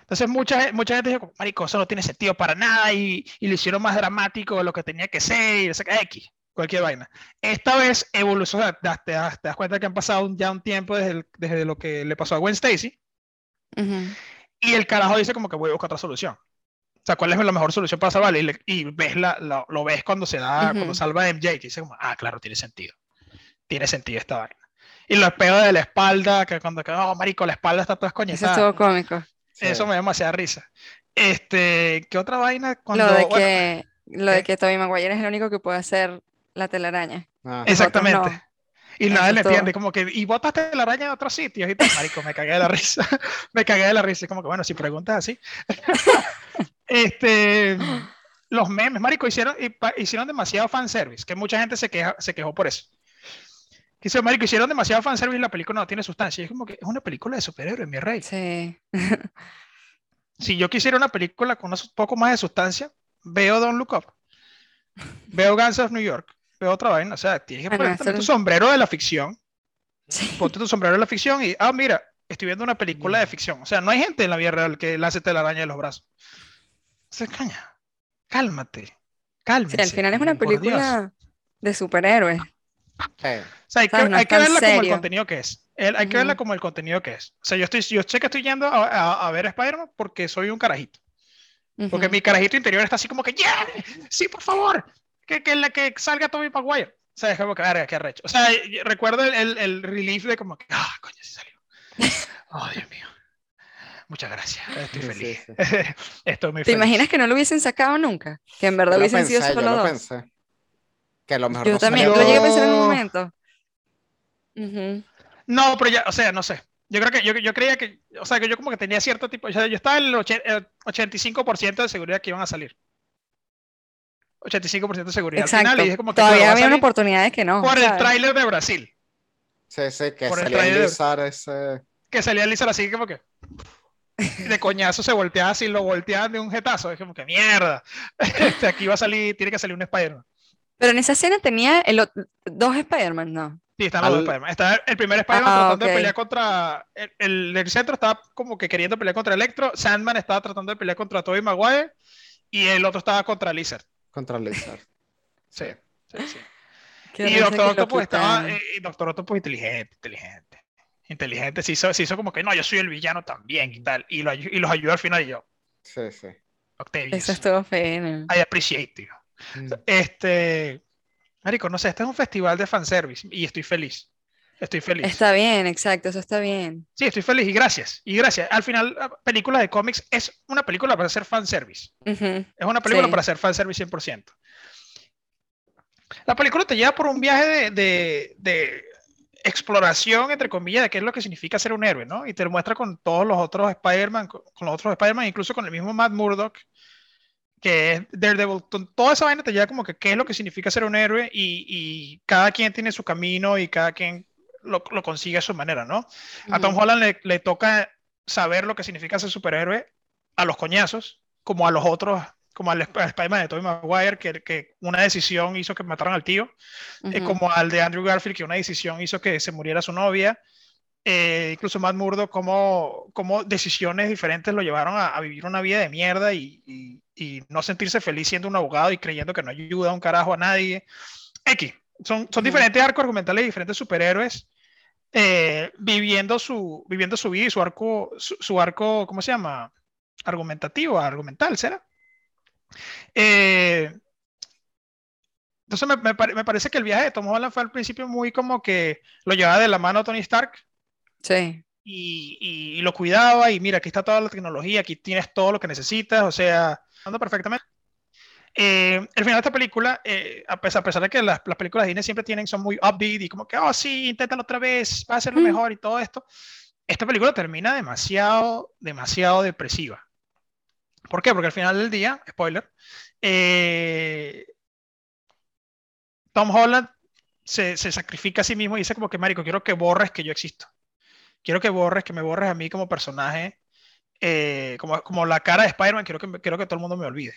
S1: Entonces mucha, mucha gente dijo, marico, eso no tiene sentido para nada y, y lo hicieron más dramático de lo que tenía que ser y qué, X, cualquier vaina. Esta vez evolucionó, o te, das- te cuenta que han pasado un- ya un tiempo desde, el- desde lo que le pasó a Gwen Stacy y el carajo dice como que voy a buscar otra solución. O sea, ¿cuál es la mejor solución para salvarle? Y, le- y ves la, la- lo ves cuando se da, cuando salva a MJ, y dice como, ah, claro, tiene sentido. Tiene sentido esta vaina. Y los peos de la espalda, que cuando, que, oh, marico, la espalda está toda
S3: Eso
S1: escoñetada.
S3: estuvo cómico.
S2: Sí.
S1: Eso me da demasiada risa. Este, ¿qué otra vaina? Cuando,
S3: Lo de
S1: bueno,
S3: que, lo de
S1: ¿qué?
S3: que Tobey Maguire es el único que puede hacer la telaraña.
S2: Ah,
S1: exactamente.
S3: no.
S1: Y
S3: Eso
S1: nadie le entiende, como que, y botaste la araña en otros sitios y tal, marico, me cagué de la risa, me cagué de la risa, y como que, bueno, si preguntas así. este, los memes, marico, hicieron, hicieron demasiado fanservice, que mucha gente se, queja, se quejó por eso. Dice, marico, hicieron demasiado fanservice y la película no tiene sustancia. Y es como que es una película de superhéroes, mi rey.
S3: Sí.
S1: Si yo quisiera una película con un poco más de sustancia, veo Don't Look Up, veo Guns of New York, veo otra vaina. O sea, tienes que ponerte
S3: eso-
S1: tu sombrero de la ficción
S3: Sí.
S1: ponte tu sombrero de la ficción y, ah, mira, estoy viendo una película de ficción. O sea, no hay gente en la vida real que lance telaraña de los brazos. O sea, caña, cálmate, cálmate.
S3: Sí, al final es una película de superhéroes.
S2: Sí.
S1: O sea, hay que.
S3: No
S1: hay que verla como el
S3: serio.
S1: contenido que es. El- hay que verla como el contenido que es. O sea, yo, estoy, yo sé que estoy yendo a, a- a ver Spider-Man porque soy un carajito. Porque
S3: Ujú.
S1: mi carajito interior está así como que, ¡yeah! ¡Sí, por favor! Que, que, la, que salga Tobey Maguire. O sea, es como que, verga, qué arrecho. O sea, recuerdo el, el, el relief de como que, ¡ah, coño, sí salió! ¡Oh, Dios mío! Muchas gracias. Estoy
S2: Sí,
S1: feliz.
S2: sí.
S1: Estoy muy
S3: ¿Te
S1: feliz.
S3: imaginas que no lo hubiesen sacado nunca? Que en verdad
S2: Yo lo
S3: hubiesen sido
S2: pensé, yo
S3: solo
S2: lo
S3: dos.
S2: pensé. Que a lo mejor
S3: Yo
S2: no
S3: también,
S2: salió
S3: lo llegué a pensar en un
S1: Yo-
S3: momento.
S1: No, pero ya, o sea, no sé. Yo creo que yo, yo creía que, o sea, que yo como que tenía cierto tipo, o sea, yo estaba en el, el 85% de seguridad que iban a salir. 85% de seguridad. Al
S3: Exacto.
S1: final, y dije como que
S3: Todavía
S1: claro, va a
S3: había una
S1: salir
S3: oportunidad de que no.
S1: por el tráiler de Brasil.
S2: Sí, sí, que
S1: Por el
S2: salía a
S1: trailer.
S2: enlizar ese.
S1: que salía Lizard así como que de coñazo se volteaba así, lo volteaban de un jetazo, es como que mierda, este, aquí va a salir, tiene que salir un Spider-Man.
S3: Pero en esa escena tenía el dos Spider-Man, ¿no?
S1: Sí, están los dos
S2: Al-
S1: Spider-Man. Está el primer Spider-Man
S3: Ah,
S1: tratando de pelear contra, el, centro estaba como que queriendo pelear contra Electro, Sandman estaba tratando de pelear contra Tobey Maguire y el otro estaba contra Lizard.
S2: Contra Lizard.
S1: Sí, sí, sí.
S3: Qué
S1: Y Doctor Octopus estaba, eh, y Doctor Octopus inteligente, inteligente. Inteligente, se hizo, se hizo como que no, yo soy el villano también y tal. Y, lo, y los ayudó al final y yo,
S2: Sí, sí.
S1: Octavius.
S3: Eso estuvo feo.
S1: I appreciate you.
S2: Mm.
S1: Este, Marico, no sé, este es un festival de fanservice y estoy feliz. Estoy feliz.
S3: Está bien, exacto, eso está bien.
S1: Sí, estoy feliz y gracias. Y gracias. Al final, la película de cómics es una película para hacer fanservice.
S3: Ujú.
S1: Es una película
S3: Sí.
S1: para hacer fanservice 100%. La película te lleva por un viaje de, de- de exploración, entre comillas, de qué es lo que significa ser un héroe, ¿no? Y te lo muestra con todos los otros Spider-Man, con, con los otros Spider-Man, incluso con el mismo Matt Murdock, que es Daredevil. Toda esa vaina te lleva como que qué es lo que significa ser un héroe y, y cada quien tiene su camino y cada quien lo, lo consigue a su manera, ¿no? A Tom. Holland le, le toca saber lo que significa ser superhéroe a los coñazos, como a los otros, como al Sp- Spider-Man de Tobey Maguire, que, que una decisión hizo que mataran al tío, eh,
S3: Ujú.
S1: como al de Andrew Garfield, que una decisión hizo que se muriera su novia, eh, incluso Matt Murdock, como, como decisiones diferentes lo llevaron a, a vivir una vida de mierda y, y- y no sentirse feliz siendo un abogado y creyendo que no ayuda un carajo a nadie. X, son, son diferentes arcos argumentales y diferentes superhéroes eh, viviendo, su, viviendo su vida y su arco, su, su arco, ¿cómo se llama? Argumentativo, argumental, ¿será? Eh, entonces me, me me parece que el viaje de Tom Holland fue al principio muy como que lo llevaba de la mano a Tony Stark
S3: Sí.
S1: y, y- y lo cuidaba y mira, aquí está toda la tecnología, aquí tienes todo lo que necesitas, o sea, anda perfectamente. Eh, el final de esta película, eh, a, pesar, a pesar de que las, las películas de Disney siempre tienen, son muy upbeat y como que, oh sí, inténtalo otra vez, va a ser lo
S3: Mm.
S1: mejor y todo esto, esta película termina demasiado, demasiado depresiva. ¿Por qué? Porque al final del día, spoiler, eh, Tom Holland se, se sacrifica a sí mismo y dice como que, marico, quiero que borres que yo existo. Quiero que borres, que me borres a mí como personaje, eh, como, como la cara de Spider-Man, quiero que, quiero que todo el mundo me olvide.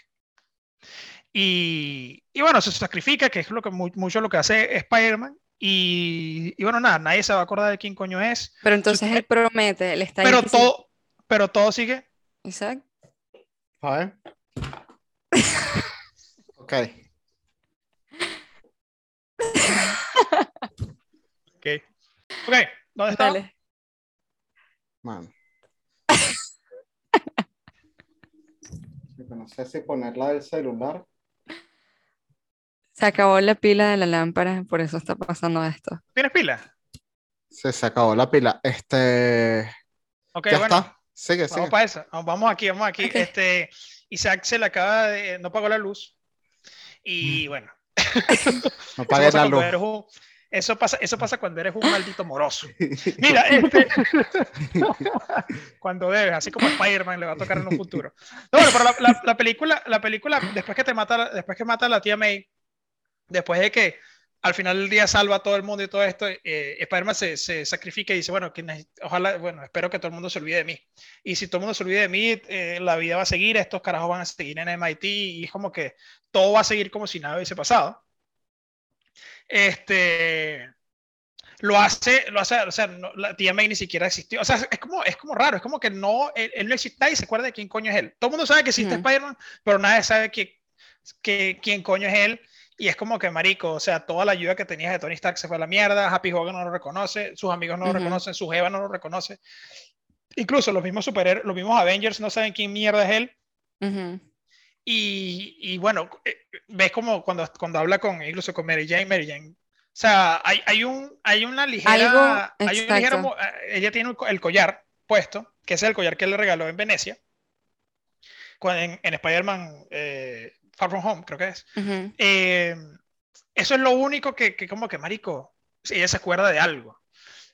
S1: Y, y, bueno, se sacrifica, que es lo que mucho lo que hace Spider-Man. Y, y, bueno, nada, nadie se va a acordar de quién coño es.
S3: Pero entonces él promete, él está
S1: Pero todo, pero todo sigue.
S3: Exacto.
S2: A ver. ok.
S1: ok. Ok, ¿dónde está?
S3: Dale.
S2: No sé si ponerla del celular.
S3: Se acabó la pila de la lámpara, por eso está pasando esto.
S1: ¿Tienes pila?
S2: Sí, se acabó la pila. Este.
S1: Ok,
S2: ya
S1: bueno.
S2: está. Sigue,
S1: Vamos
S2: sigue.
S1: para eso. Vamos aquí, vamos aquí. Este, Isaac se le acaba de. No pagó la luz. Y bueno.
S2: No
S1: pasa,
S2: la luz.
S1: Eso, pasa, eso pasa cuando eres un maldito moroso. Mira, este, cuando debes, así como Spider-Man le va a tocar en un futuro. No, bueno, pero la, la- la película, la película, después que te mata, después que mata a la tía May, después de que al final del día salva a todo el mundo y todo esto, eh, Spider-Man se, se sacrifica y dice, bueno, que ojalá, bueno, espero que todo el mundo se olvide de mí. Y si todo el mundo se olvide de mí, eh, la vida va a seguir, estos carajos van a seguir en MIT y es como que todo va a seguir como si nada hubiese pasado. Este, lo hace, lo hace, o sea, no- la tía May ni siquiera existió. O sea, es como, es como raro, es como que no, él, él no existe y se acuerda de quién coño es él. Todo el mundo sabe que existe
S3: Ujú.
S1: Spider-Man, pero nadie sabe que, que, quién coño es él. Y es como que, marico, o sea, toda la ayuda que tenías de Tony Stark se fue a la mierda, Happy Hogan no lo reconoce, sus amigos no lo
S3: Ujú.
S1: reconocen, su Jeva no lo reconoce. Incluso los mismos superhéroes, los mismos Avengers no saben quién mierda es él.
S3: Ujú.
S1: Y, y bueno, eh, ves como cuando, cuando habla con, incluso con Mary Jane, Mary Jane. O sea, hay, hay, un, hay una ligera.
S3: Algo-
S1: hay un ligero
S3: exacto.
S1: mo- eh, ella tiene el collar puesto, que es el collar que le regaló en Venecia. en, en Spider-Man eh, Far From Home, creo que es.
S3: Ujú.
S1: Eh, eso es lo único que, que como que, marico, ella se acuerda de algo.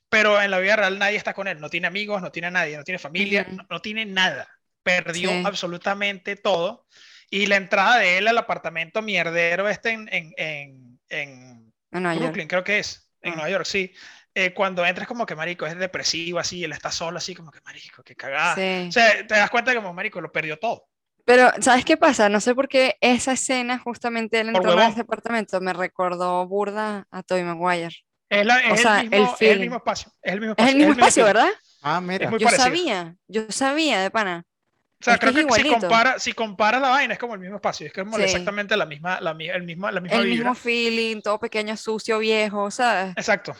S1: Pero en la vida real nadie está con él, no tiene amigos, no tiene a nadie, no tiene familia,
S3: Ujú.
S1: no, no tiene nada. Perdió
S3: Sí.
S1: absolutamente todo. Y la entrada de él al apartamento mierdero este en, en, en, en
S3: En Nueva York.
S1: Brooklyn, creo que es, en
S3: Ah.
S1: Nueva York, sí. Eh, cuando entras como que, marico, es depresivo así, él está solo así, como que, marico, qué cagada.
S3: Sí.
S1: O sea, te das cuenta que como, marico, lo perdió todo.
S3: Pero, ¿sabes qué pasa? No sé por qué esa escena, justamente él entrando a ese apartamento, me recordó burda a Tobey Maguire.
S1: Es, la- es
S3: O sea,
S1: el,
S3: el
S1: mismo, es el mismo espacio. Es el mismo
S3: Es
S1: espacio.
S3: el mismo espacio. ¿verdad?
S2: Ah, mira.
S3: Yo
S1: parecido.
S3: sabía, yo sabía de pana.
S1: O sea,
S3: Es que
S1: creo
S3: es
S1: que, si,
S3: igualito.
S1: compara, si comparas la vaina es como el mismo espacio, es como
S3: Sí.
S1: exactamente la misma, la, el mismo, la misma
S3: El
S1: vibra.
S3: mismo feeling, todo pequeño, sucio, viejo, ¿sabes?
S1: Exacto,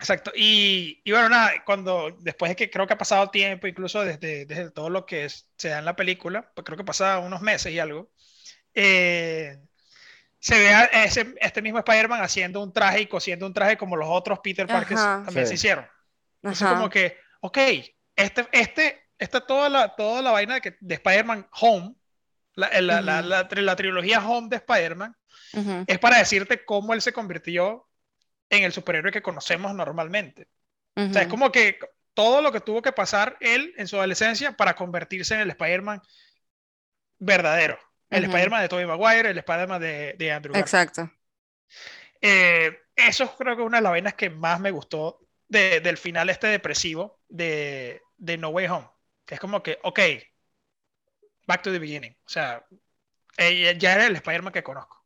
S1: exacto. Y, y bueno, nada, cuando después de que creo que ha pasado tiempo, incluso desde, desde todo lo que es- se da en la película, pues creo que pasa unos meses y algo, eh, se ve a ese, este mismo Spider-Man haciendo un traje y cosiendo un traje como los otros Peter Parkers
S3: Ajá.
S1: también
S2: Sí.
S1: se hicieron. Entonces
S3: Ajá.
S1: como que, ok, este, este, esta toda la, toda la vaina de, que, de Spider-Man Home, la, la, la, la la trilogía Home de Spider-Man, es para decirte cómo él se convirtió en el superhéroe que conocemos normalmente. O sea, es como que todo lo que tuvo que pasar él en su adolescencia para convertirse en el Spider-Man verdadero. El. Spider-Man de Tobey Maguire, el Spider-Man de, de Andrew Garfield.
S3: Exacto.
S1: Eh, eso creo que es una de las vainas que más me gustó de- del final este depresivo de, de No Way Home. Que es como que, ok, back to the beginning. O sea, eh, ya era el Spider-Man que conozco.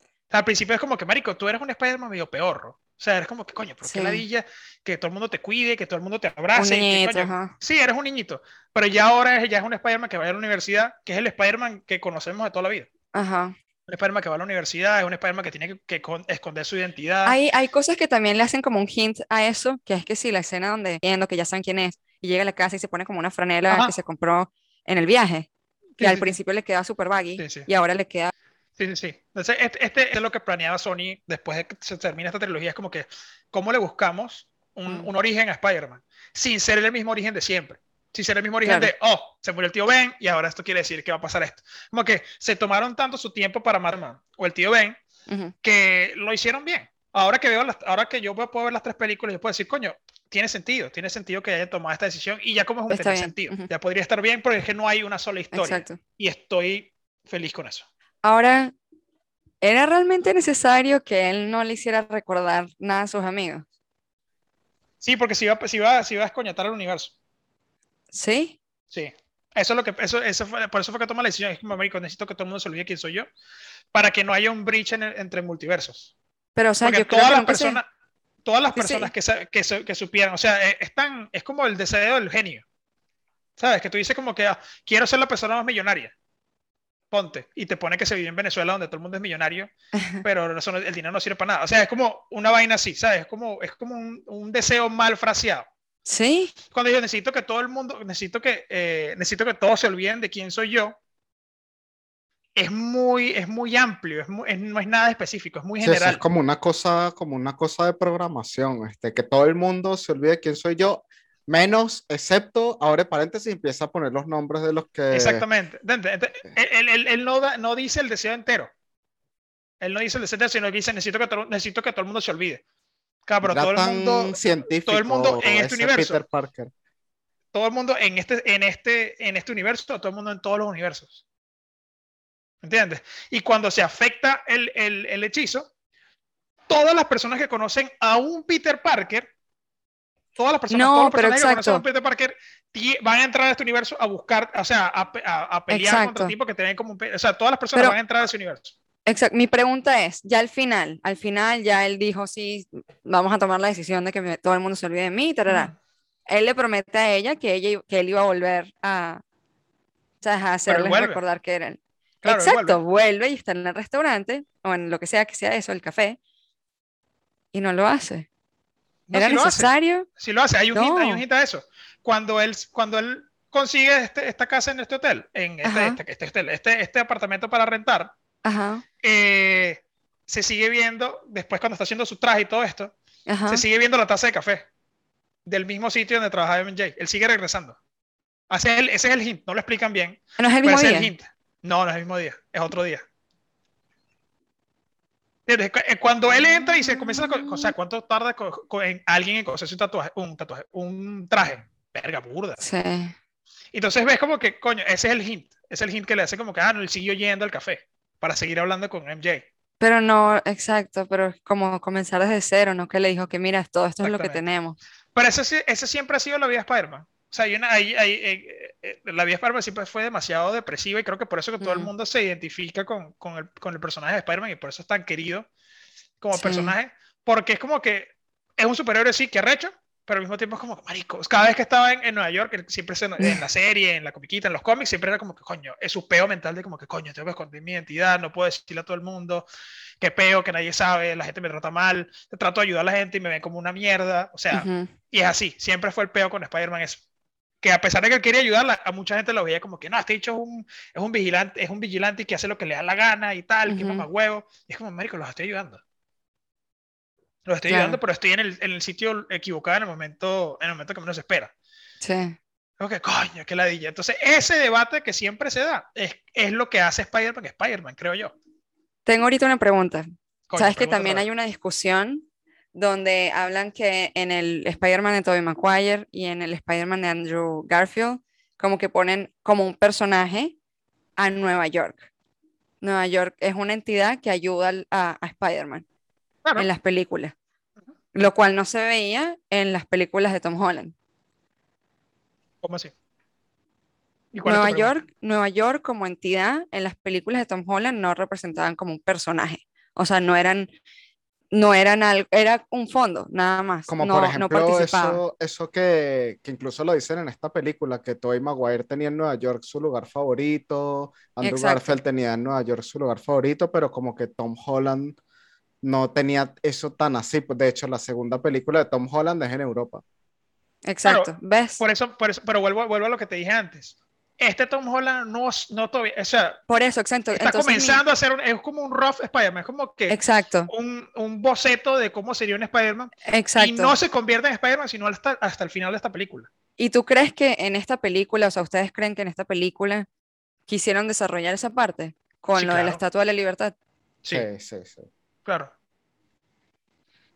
S1: O sea, al principio es como que, marico, tú eres un Spider-Man medio peorro. O sea, eres como que, coño, pero qué
S3: Sí.
S1: ladilla, que todo el mundo te cuide, que todo el mundo te
S3: Un
S1: abrace. que,
S3: niñito,
S1: coño,
S3: ajá.
S1: Sí, eres un niñito. Pero ya ahora ya es un Spider-Man que va a la universidad, que es el Spider-Man que conocemos de toda la vida.
S3: Ajá.
S1: Un Spider-Man que va a la universidad, es un Spider-Man que tiene que, que con- esconder su identidad.
S3: Hay, hay cosas que también le hacen como un hint a eso, que es que sí, la escena donde viendo que ya saben quién es, y llega a la casa y se pone como una franela
S1: Ajá.
S3: que se compró en el viaje,
S1: Sí,
S3: y al
S1: sí, sí.
S3: principio le queda súper baggy,
S1: Sí, sí.
S3: y ahora le queda
S1: Sí, sí, sí. Entonces, este, este es lo que planeaba Sony después de que se termina esta trilogía. Es como que, ¿cómo le buscamos un,
S3: Mm.
S1: un origen a Spider-Man? Sin ser el mismo origen de siempre. Sin ser el mismo origen
S3: Claro.
S1: de, oh, se murió el tío Ben y ahora esto quiere decir que va a pasar esto. Como que se tomaron tanto su tiempo para Marman o el tío Ben
S3: Ujú.
S1: que lo hicieron bien. Ahora que veo las, ahora que yo puedo ver las tres películas, yo puedo decir, coño, tiene sentido, tiene sentido que hayan tomado esta decisión y ya como es un sentido. Ya podría estar bien porque es que no hay una sola historia
S3: Exacto.
S1: y estoy feliz con eso.
S3: Ahora, ¿era realmente necesario que él no le hiciera recordar nada a sus amigos?
S1: Sí, porque si va, si va, si va a escoñatar al universo.
S3: ¿Sí?
S1: Sí. Eso es lo que, eso, eso fue, por eso fue que toma la decisión. Es como, marico, necesito que todo el mundo se olvide quién soy yo para que no haya un breach en el- entre multiversos.
S3: Pero, o sea,
S1: Porque
S3: yo creo
S1: todas
S3: que
S1: las
S3: se-
S1: personas, todas las
S3: Sí, sí.
S1: personas que, que, que supieran, o sea, eh, es, tan- es como el deseo del genio. ¿Sabes? Que tú dices como que ah, quiero ser la persona más millonaria. Ponte. Y te pone que se vive en Venezuela donde todo el mundo es millonario, pero eso no- el dinero no sirve para nada. O sea, es como una vaina así, ¿sabes? Es como, es como un, un deseo mal fraseado.
S3: Sí,
S1: Cuando yo necesito que todo el mundo, necesito que, eh, necesito que todos se olviden de quién soy yo, es muy, es muy amplio, es muy- es- no es nada específico, es muy
S2: Sí,
S1: general.
S2: es como una cosa, como una cosa de programación, este, que todo el mundo se olvide quién soy yo, menos, excepto, abre paréntesis empieza a poner los nombres de los que...
S1: Exactamente. Entonces, Él, él- él no, da- no dice el deseo entero. Él no dice el deseo entero, sino que dice necesito que todo, necesito que todo el mundo se olvide.
S2: Era
S1: todo el mundo,
S2: científico
S1: todo el mundo en este universo.
S2: Peter Parker.
S1: todo el mundo en este, en este, en este universo, todo el mundo en todos los universos. ¿Entiendes? Y cuando se afecta el, el, el hechizo, todas las personas que conocen a un Peter Parker, todas las personas,
S3: No,
S1: todos los
S3: pero
S1: personajes que conocen a un. Peter Parker van a entrar a este universo a buscar, o sea, a, a- a pelear
S3: Exacto.
S1: contra tipos que te ven como un O sea, todas las personas
S3: Pero-
S1: van a entrar a ese universo.
S3: exacto. Mi pregunta es, ya al final, al final ya él dijo, sí, vamos a tomar la decisión de que me- todo el mundo se olvide de mí, tarará. Él le promete a ella que, ella, que él iba a volver a, o sea, a hacerles recordar que era él.
S1: Claro,
S3: Exacto,
S1: vuelve.
S3: vuelve y está en el restaurante, o en lo que sea que sea eso, el café, y no lo hace.
S1: No,
S3: ¿Era
S1: lo hace.
S3: necesario?
S1: Sí lo hace, hay un, hint, hay un
S3: No.
S1: hint a eso. Cuando él, cuando él consigue este- esta casa en este hotel, en este, este, este hotel, este, este apartamento para rentar,
S3: Ajá,
S1: eh, se sigue viendo, después cuando está haciendo su traje y todo esto,
S3: ajá.
S1: se sigue viendo la taza de café del mismo sitio donde trabajaba MJ. Él sigue regresando. Ese es el, ese es el hint, no lo explican bien,
S3: ¿No es el mismo día?
S1: el hint. No, no es el mismo día, es otro día. Eh, Cuando él entra y se comienza a... O sea, ¿cuánto tarda en alguien en coserse un tatuaje? Un tatuaje, un traje. Verga, burda.
S3: Sí.
S1: Entonces ves como que, coño, ese es el hint. Es el hint que le hace como que, ah, no, él siguió yendo al café para seguir hablando con MJ.
S3: Pero no, exacto, pero como comenzar desde cero, ¿no? Que le dijo que mira, todo esto es lo que tenemos.
S1: Pero ese, sí- ese siempre ha sido la vida de Spider-Man. O sea, hay una- hay- hay, eh, eh, la vida de Spider-Man siempre fue demasiado depresiva y creo que por eso que todo el
S3: Ujú.
S1: mundo se identifica con, con el, con el personaje de Spider-Man y por eso es tan querido como
S3: Sí.
S1: personaje. Porque es como que es un superhéroe, sí, que arrecho, pero al mismo tiempo es como que, marico, cada vez que estaba en, en Nueva York, siempre se- en la serie, en la comiquita, en los cómics, siempre era como que, coño, es su peo mental de como que, coño, tengo que esconder mi identidad, no puedo decirle a todo el mundo, qué peo, que nadie sabe, la gente me trata mal, trato de ayudar a la gente y me ven como una mierda, o sea,
S3: Ujú.
S1: y es así, siempre fue el peo con Spider-Man eso. Que a pesar de que él quería ayudarla, a mucha gente lo veía como que no, este dicho es un, es un vigilante, es un vigilante y que hace lo que le da la gana y tal, que
S3: Ujú.
S1: mamá huevo. Y es como, Américo, los estoy ayudando. Los estoy
S3: Claro.
S1: ayudando, pero estoy en el, en el sitio equivocado en el momento, en el momento que menos se espera.
S3: Sí.
S1: Que, coño, qué ladilla. Entonces, ese debate que siempre se da es, es lo que hace Spider-Man Spider-Man, creo yo.
S3: Tengo ahorita una pregunta.
S1: Coño,
S3: Sabes que también hay una discusión donde hablan que en el Spider-Man de Tobey Maguire y en el Spider-Man de Andrew Garfield, como que ponen como un personaje a Nueva York. Nueva York es una entidad que ayuda a, a Spider-Man
S1: Claro.
S3: en las películas, lo cual no se veía en las películas de Tom Holland.
S1: ¿Cómo así? ¿Y cuál es tu
S3: Nueva? York, Nueva York como entidad en las películas de Tom Holland no representaban como un personaje. O sea, no eran, no eran algo, era un fondo, nada más.
S2: Como
S3: no,
S2: por ejemplo eso, eso que, que incluso lo dicen en esta película, que Tobey Maguire tenía en Nueva York su lugar favorito, Andrew
S3: Exacto.
S2: Garfield tenía en Nueva York su lugar favorito, pero como que Tom Holland no tenía eso tan así. Pues, De hecho, la segunda película de Tom Holland es en Europa.
S3: Exacto, ¿ves?
S1: Por eso, por eso, pero vuelvo, vuelvo a lo que te dije antes. Este Tom Holland no, no todavía, o sea,
S3: Por eso, exacto.
S1: está
S3: Entonces, mi-
S1: comenzando a ser, un- es como un rough Spider-Man, es como que
S3: Exacto,
S1: un, un boceto de cómo sería un Spider-Man y
S3: exacto.
S1: no se convierte en Spider-Man sino hasta, hasta el final de esta película.
S3: ¿Y tú crees que en esta película, o sea, ustedes creen que en esta película quisieron desarrollar esa parte con
S1: Sí,
S3: lo de la. Estatua de la Libertad?
S1: Sí,
S2: Sí, sí, sí.
S1: claro.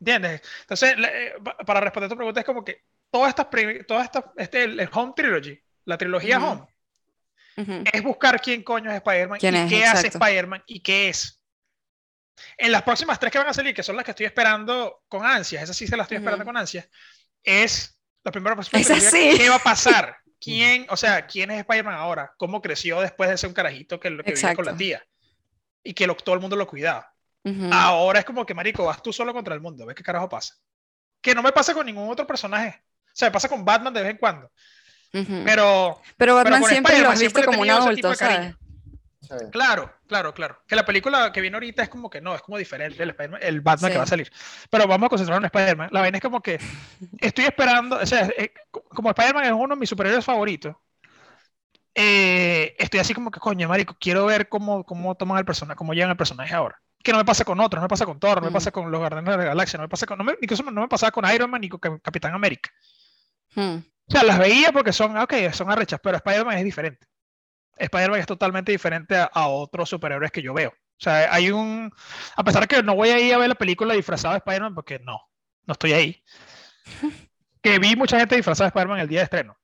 S1: ¿Entiendes? Entonces, eh, pa- para responder tu pregunta, es como que todas estas, todas estas, este, el, el Home Trilogy, la trilogía. Home,
S3: Ujú.
S1: es buscar quién coño es Spider-Man y
S3: ¿Quién es?
S1: qué hace
S3: Exacto.
S1: Spider-Man y qué es. En las próximas tres que van a salir, que son las que estoy esperando con ansias, esas sí se las estoy esperando
S3: Ujú.
S1: con ansias, es la primera perspectiva.
S3: así.
S1: ¿Qué va a pasar? ¿Quién, o sea, quién es Spider-Man ahora? ¿Cómo creció después de ser un carajito que, que vivía con la tía? Y que lo- todo el mundo lo cuidaba.
S3: Ujú.
S1: Ahora es como que, marico, vas tú solo contra el mundo, ¿ves qué carajo pasa? Que no me pasa con ningún otro personaje. O sea, me pasa con Batman de vez en cuando. Pero,
S3: Pero Batman
S1: con
S3: siempre lo
S1: Spider-Man
S3: has
S1: siempre
S3: visto como un adulto.
S2: Sí.
S1: claro, claro, claro. Que la película que viene ahorita es como que no, es como diferente el, Spider-Man- el Batman que
S3: Sí.
S1: va a salir. Pero vamos a concentrarnos en Spider-Man. La vaina es como que estoy esperando, o sea, eh, como Spider-Man es uno de mis superhéroes favoritos, eh, estoy así como que, coño, marico, quiero ver cómo, cómo toman el personaje, cómo llegan el personaje ahora. Que no me pasa con otros, no me pasa con Thor, no me
S3: Mm.
S1: pasa con los Guardianes de la Galaxia, no me pasa con, no me, incluso no me pasaba con Iron Man ni con Cap- Capitán América.
S3: Hmm.
S1: O sea, las veía porque son, ok, son arrechas, pero Spider-Man es diferente. Spider-Man es totalmente diferente a, a otros superhéroes que yo veo. O sea, hay un. A pesar de que no voy a ir a ver la película disfrazada de Spider-Man porque no, no estoy ahí. Que vi mucha gente disfrazada de Spider-Man el día de estreno.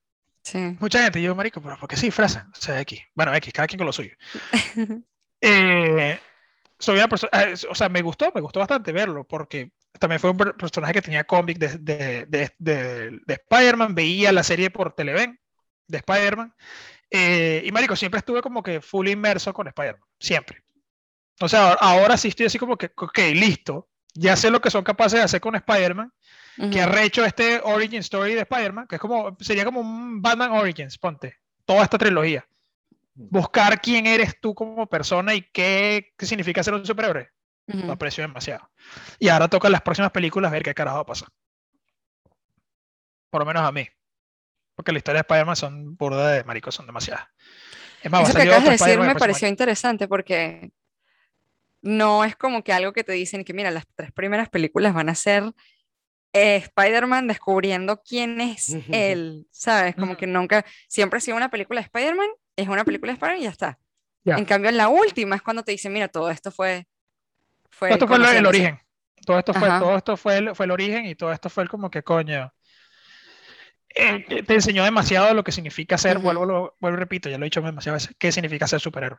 S3: Sí.
S1: Mucha gente, y yo, marico, pero ¿por qué se disfrazan? O sea, X. Bueno, X, cada quien con lo suyo. Eh, soy una persona, eh, o sea, me gustó, me gustó bastante verlo, porque también fue un per- personaje que tenía cómic de, de, de, de- de Spider-Man, veía la serie por Televen de Spider-Man, eh, y marico, siempre estuve como que full inmerso con Spider-Man, siempre. O sea, ahora- sí estoy así como que, ok, listo, ya sé lo que son capaces de hacer con Spider-Man, que
S3: Ujú.
S1: arrecho este Origin Story de Spider-Man, que es como, sería como un Batman Origins, ponte, toda esta trilogía. Buscar quién eres tú como persona y qué, qué significa ser un superhéroe. Lo
S3: Ujú.
S1: aprecio demasiado. Y ahora toca en las próximas películas ver qué carajo va a pasar. Por lo menos a mí. Porque la historia de Spider-Man son burda de maricos, son demasiadas. Es más,
S3: Eso que acabas de decir me pareció interesante porque no es como que algo que te dicen que, mira, las tres primeras películas van a ser eh, Spider-Man descubriendo quién es él, ¿sabes? Como que nunca, siempre ha sido una película de Spider-Man, es una película de Spider-Man y ya está. En cambio, en la última es cuando te dicen, mira, todo esto fue... fue
S1: Todo esto fue el
S3: conociéndose".
S1: origen. Todo esto fue,
S3: Ajá.
S1: todo esto fue el, fue el origen y todo esto fue el como que coño. eh, te enseñó demasiado de lo que significa ser,
S3: Ujú.
S1: vuelvo, lo- vuelvo y repito, ya lo he dicho demasiadas veces, qué significa ser superhéroe.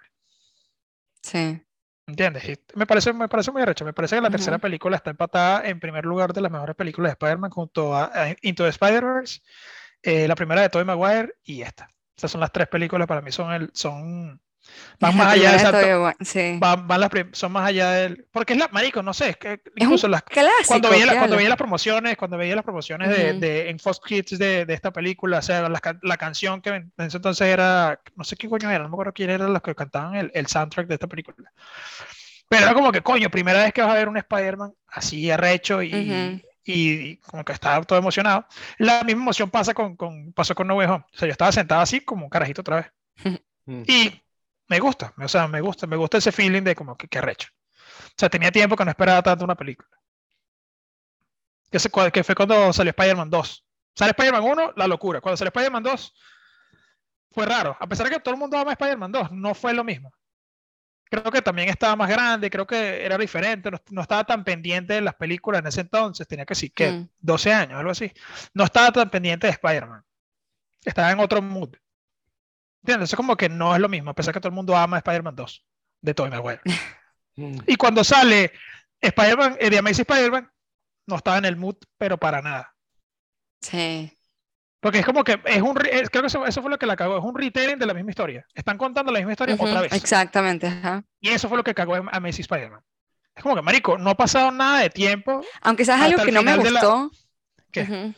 S3: Sí.
S1: ¿Entiendes? Y me parece, me parece muy arrecho. Me parece que la tercera película está empatada en primer lugar de las mejores películas de Spider-Man junto a, a Into the Spider-Verse, eh, la primera de Tobey Maguire y esta. Estas son las tres películas para mí son el, son van más allá
S3: de sí.
S1: van, van las son más allá del porque es la marico, no sé, es que
S3: Es
S1: incluso las
S3: clásico.
S1: cuando veía, la-
S3: ¿qué
S1: cuando veía las promociones, cuando veía las promociones de,
S3: Ujú.
S1: de- en Fox Kids de, de esta película, o sea, la, la canción que en ese entonces era, no sé qué coño era, no me acuerdo quién eran los que cantaban el, el soundtrack de esta película. Pero era como que, coño, primera vez que vas a ver un Spider-Man así arrecho y,
S3: Ujú.
S1: Y como que estaba todo emocionado. La misma emoción pasa con, con, pasó con No Way Home. O sea, yo estaba sentado así como un carajito otra vez.
S2: Mm.
S1: Y me gusta, o sea, me gusta, me gusta ese feeling de como que, que arrecho. O sea, tenía tiempo que no esperaba tanto una película. Que, se- que fue cuando salió Spider-Man 2. Sale Spider-Man 1, la locura. Cuando salió Spider-Man 2, fue raro. A pesar de que todo el mundo ama Spider-Man 2, no fue lo mismo. Creo que también estaba más grande, creo que era diferente, no, no estaba tan pendiente de las películas en ese entonces, tenía que sí, que
S3: Mm.
S1: 12 años, algo así. No estaba tan pendiente de Spider-Man. Estaba en otro mood. ¿Entiendes? Eso como que no es lo mismo, a pesar que todo el mundo ama Spider-Man 2 de Tobey Maguire.
S2: Mm.
S1: Y cuando sale Spider-Man, eh, The Amazing Spider-Man, no estaba en el mood, pero para nada.
S3: Sí.
S1: Porque es como que es un, es- creo que eso, eso fue lo que la cagó, es un retelling de la misma historia. Están contando la misma historia otra vez.
S3: Exactamente, ajá.
S1: Y eso fue lo que cagó a Amazing Spider-Man. Es como que, marico, no ha pasado nada de tiempo.
S3: Aunque sabes algo que no me
S1: la-
S3: gustó.
S1: ¿Qué?